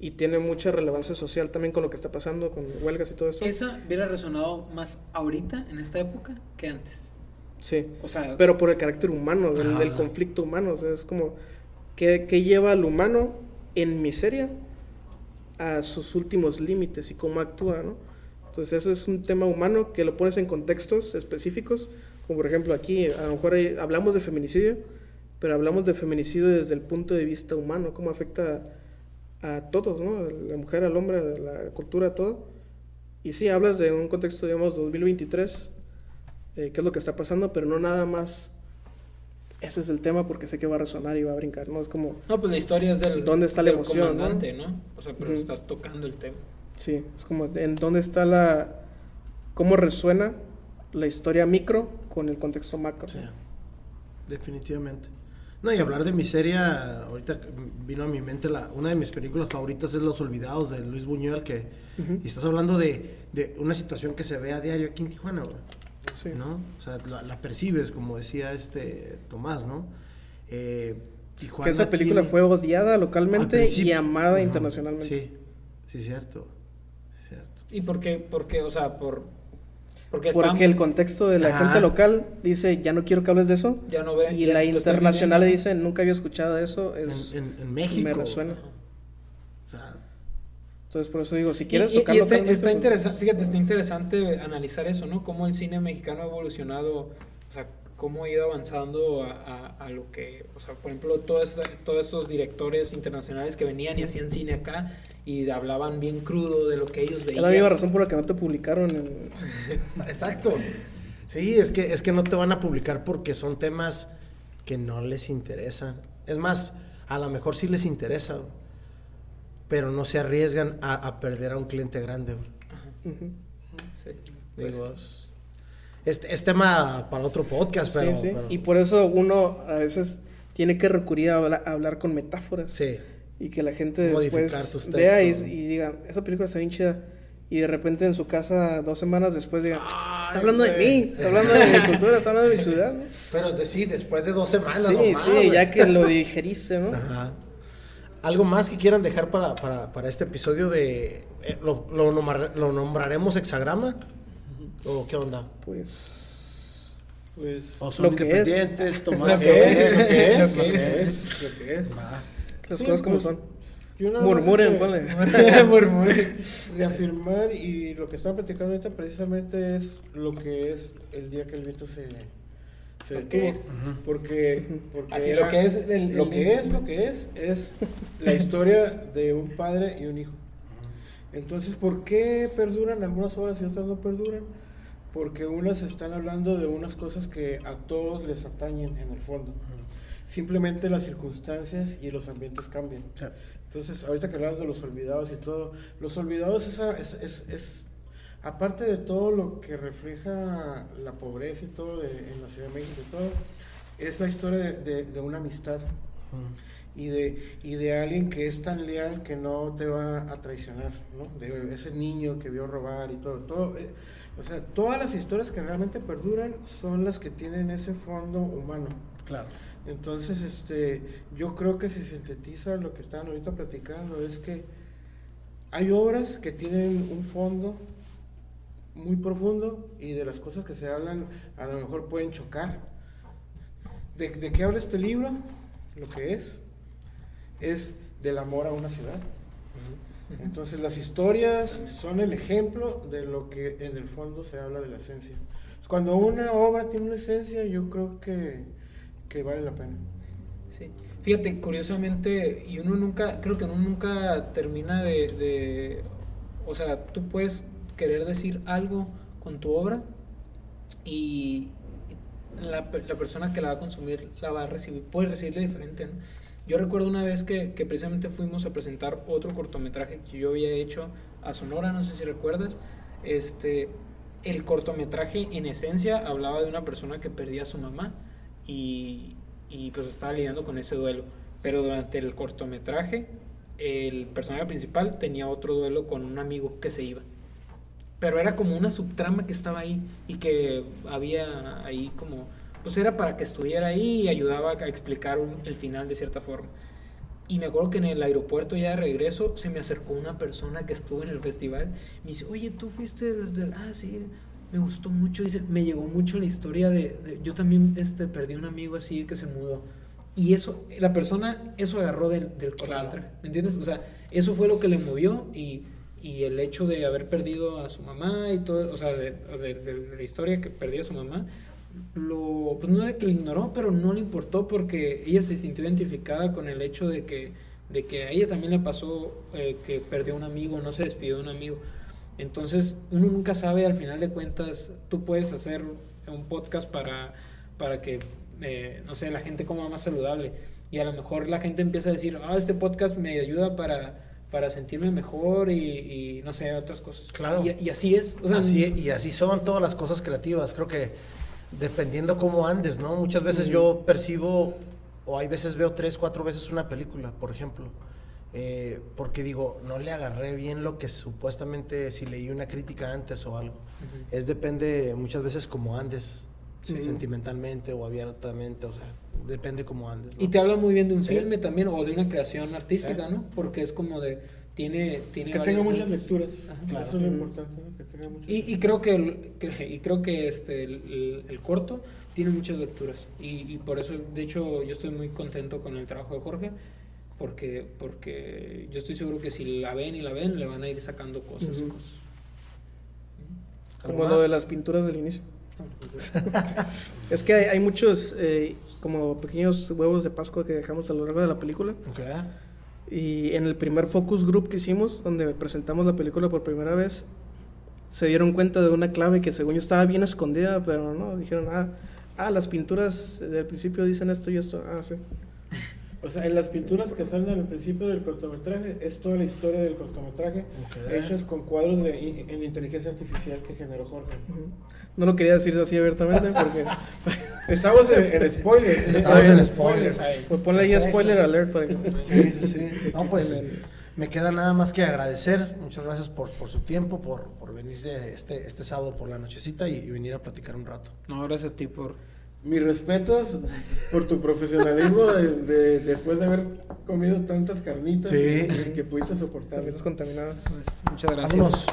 y tiene mucha relevancia social también con lo que está pasando, con huelgas y todo esto. Esa hubiera resonado más ahorita, en esta época, que antes. Sí, O sea, pero por el carácter humano, del, del conflicto humano, o sea, es como, ¿qué, qué lleva al humano en miseria a sus últimos límites y cómo actúa, ¿no? Entonces eso es un tema humano que lo pones en contextos específicos, como por ejemplo aquí, a lo mejor hablamos de feminicidio, pero hablamos de feminicidio desde el punto de vista humano, cómo afecta a todos, ¿no? A la mujer, al hombre, a la cultura, a todo. Y sí, hablas de un contexto, digamos, 2023, eh, qué es lo que está pasando, pero no nada más. Ese es el tema porque sé que va a resonar y va a brincar, ¿no? Es como, no, pues la historia es del, ¿Dónde está la del emoción, comandante, ¿no? O sea, pero estás tocando el tema. sí, es como, ¿en dónde está la. cómo resuena la historia micro con el contexto macro? Sí, definitivamente. No, y hablar de miseria, ahorita vino a mi mente la, una de mis películas favoritas es Los Olvidados de Luis Buñuel, que Ujú. y estás hablando de, de una situación que se ve a diario aquí en Tijuana, güey, Sí. ¿no? O sea, la, la percibes, como decía este Tomás, ¿no? Eh, Tijuana Que esa película tiene- fue odiada al localmente y amada internacionalmente. Sí, sí, cierto. sí, cierto. ¿Y por qué? ¿Por qué? O sea, por... Porque, Porque el contexto de la Ajá. gente local dice, ya no quiero que hables de eso. Ya no ve- y ya la internacional le dice, nunca había escuchado eso. En, Es, en- en México. me resuena. Ajá. O sea, Entonces, por eso digo, si quieres Y- y- tocar y está, pues, interesante, fíjate, está interesante analizar eso, ¿no? Cómo el cine mexicano ha evolucionado, o sea, cómo ha ido avanzando a, a- a lo que, o sea, por ejemplo, todos, todos esos directores internacionales que venían y hacían cine acá y hablaban bien crudo de lo que ellos Es veían. la misma razón por la que no te publicaron en... [laughs] Exacto. Sí, es que, es que no te van a publicar porque son temas que no les interesan. Es más, a lo mejor sí les interesa, pero no se arriesgan a, a perder a un cliente grande. Sí. Digo, es, es- es tema para otro podcast, pero... sí, sí. pero- Y por eso uno a veces tiene que recurrir a habla- a hablar, con metáforas. Sí, Y que la gente Modificar después vea y, diga, esa película está bien chida. Y de repente en su casa, dos semanas después, diga, Ay, está hablando de mí, está hablando de mi [laughs] cultura, está hablando de mi ciudad. ¿no? pero de, sí, después de dos semanas Sí, o más, sí, güey. ya que lo digeriste, ¿no? Ajá. ¿Algo más que quieran dejar para, para, para este episodio de... eh, lo, lo nombrar- lo nombraremos hexagrama? ¿O qué onda? Pues... Pues, ¿O son Lo que es. independientes? [laughs] Tomás, Lo que es, ¿qué lo que es. lo que es. Las Sí, cosas como pues, son. Murmuren, ponle. [laughs] Murmuren. reafirmar y lo que están platicando ahorita precisamente es lo que es el día que el viento se, se Lo que detuvo. es. Porque, porque Así, era- lo que es el- lo el- que es lo que es es la [laughs] historia de un padre y un hijo. Entonces, ¿por qué perduran algunas obras y otras no perduran? Porque unas están hablando de unas cosas que a todos les atañen en el fondo. Simplemente las circunstancias y los ambientes cambian. Entonces, ahorita que hablas de los olvidados y todo, los olvidados esa- es, es, es- aparte de todo lo que refleja la pobreza y todo de- en la Ciudad de México y todo, es la historia de, de- de una amistad y de, y de alguien que es tan leal que no te va a traicionar, ¿no? De ese niño que vio robar y todo, todo eh, o sea, todas las historias que realmente perduran son las que tienen ese fondo humano. Claro. Entonces, este, yo creo que se sintetiza lo que estaban ahorita platicando, es que hay obras que tienen un fondo muy profundo y de las cosas que se hablan a lo mejor pueden chocar. ¿De, de qué habla este libro? Lo que es, es del amor a una ciudad. Entonces las historias son el ejemplo de lo que en el fondo se habla de la esencia. Cuando una obra tiene una esencia, yo creo que, que vale la pena. Sí. Fíjate, curiosamente, y uno nunca, creo que uno nunca termina de, de- o sea, tú puedes querer decir algo con tu obra y la, la persona que la va a consumir la va a recibir, puede recibirle diferente. ¿no? Yo recuerdo una vez que, que precisamente fuimos a presentar otro cortometraje que yo había hecho a Sonora, no sé si recuerdas. Este, el cortometraje en esencia hablaba de una persona que perdía a su mamá y, y pues estaba lidiando con ese duelo. Pero durante el cortometraje, el personaje principal tenía otro duelo con un amigo que se iba. Pero era como una subtrama que estaba ahí y que había ahí como, pues era para que estuviera ahí y ayudaba a explicar un- el final de cierta forma. Y me acuerdo que en el aeropuerto ya de regreso se me acercó una persona que estuvo en el festival. Me dice, oye, tú fuiste del... del- ah, sí, me gustó mucho. Dice, me llegó mucho la historia de... de- yo también este, perdí un amigo así que se mudó. Y eso, la persona, eso agarró del, del cortometraje, ¿me entiendes? O sea, eso fue lo que le movió y, y el hecho de haber perdido a su mamá y todo, o sea, de, de- de la historia que perdió a su mamá, lo, pues no de que lo ignoró, pero no le importó porque ella se sintió identificada con el hecho de que, de que a ella también le pasó eh, que perdió un amigo, no se despidió de un amigo. Entonces, uno nunca sabe, al final de cuentas, tú puedes hacer un podcast para, para que, eh, no sé, la gente coma más saludable. Y a lo mejor la gente empieza a decir, ah, este podcast me ayuda para, para sentirme mejor y, y, no sé, otras cosas. Claro. Y, y así es. O sea, así, y así son todas las cosas creativas. Creo que dependiendo cómo andes, ¿no? Muchas veces yo percibo, o hay veces veo tres, cuatro veces una película, por ejemplo. eh, porque digo, no le agarré bien lo que supuestamente si leí una crítica antes o algo. Ujú. Es depende muchas veces cómo andes, Sí. sentimentalmente o abiertamente, o sea, depende cómo andes. ¿no? Y te habla muy bien de un Sí. filme también o de una creación artística, ¿no? Porque es como de tiene tiene Que tenga muchas lecturas. Ajá. Claro. Eso es lo importante, ¿no? que tenga muchas Y, y creo que, el, que- y creo que este el, el- el corto tiene muchas lecturas y, y por eso de hecho yo estoy muy contento con el trabajo de Jorge porque porque yo estoy seguro que si la ven y la ven le van a ir sacando cosas, Ujú. cosas. Como ¿Algo lo de las pinturas del inicio. Entonces, [laughs] Es que hay, hay muchos eh, como pequeños huevos de Pascua que dejamos a lo largo de la película. Ok. Y en el primer focus group que hicimos, donde presentamos la película por primera vez, se dieron cuenta de una clave que según yo estaba bien escondida, pero no, dijeron, ah, ah las pinturas del principio dicen esto y esto, ah, sí. O sea, en las pinturas que salen al principio del cortometraje, es toda la historia del cortometraje, hechas con cuadros de, in- en inteligencia artificial que generó Jorge. No lo quería decir así abiertamente porque... [laughs] Estamos en, en spoilers. Estamos ¿eh? en spoilers. Ahí. Pues ponle ahí spoiler alert para que... Sí, sí, sí. No, [laughs] pues me queda nada más que agradecer. Muchas gracias por, por su tiempo, por, por venirse este, este sábado por la nochecita y, y venir a platicar un rato. no, gracias a ti por Mis respetos por tu profesionalismo de, de- después de haber comido tantas carnitas Sí. y, y que pudiste soportar. Carnitas contaminadas. pues, muchas gracias. Vámonos.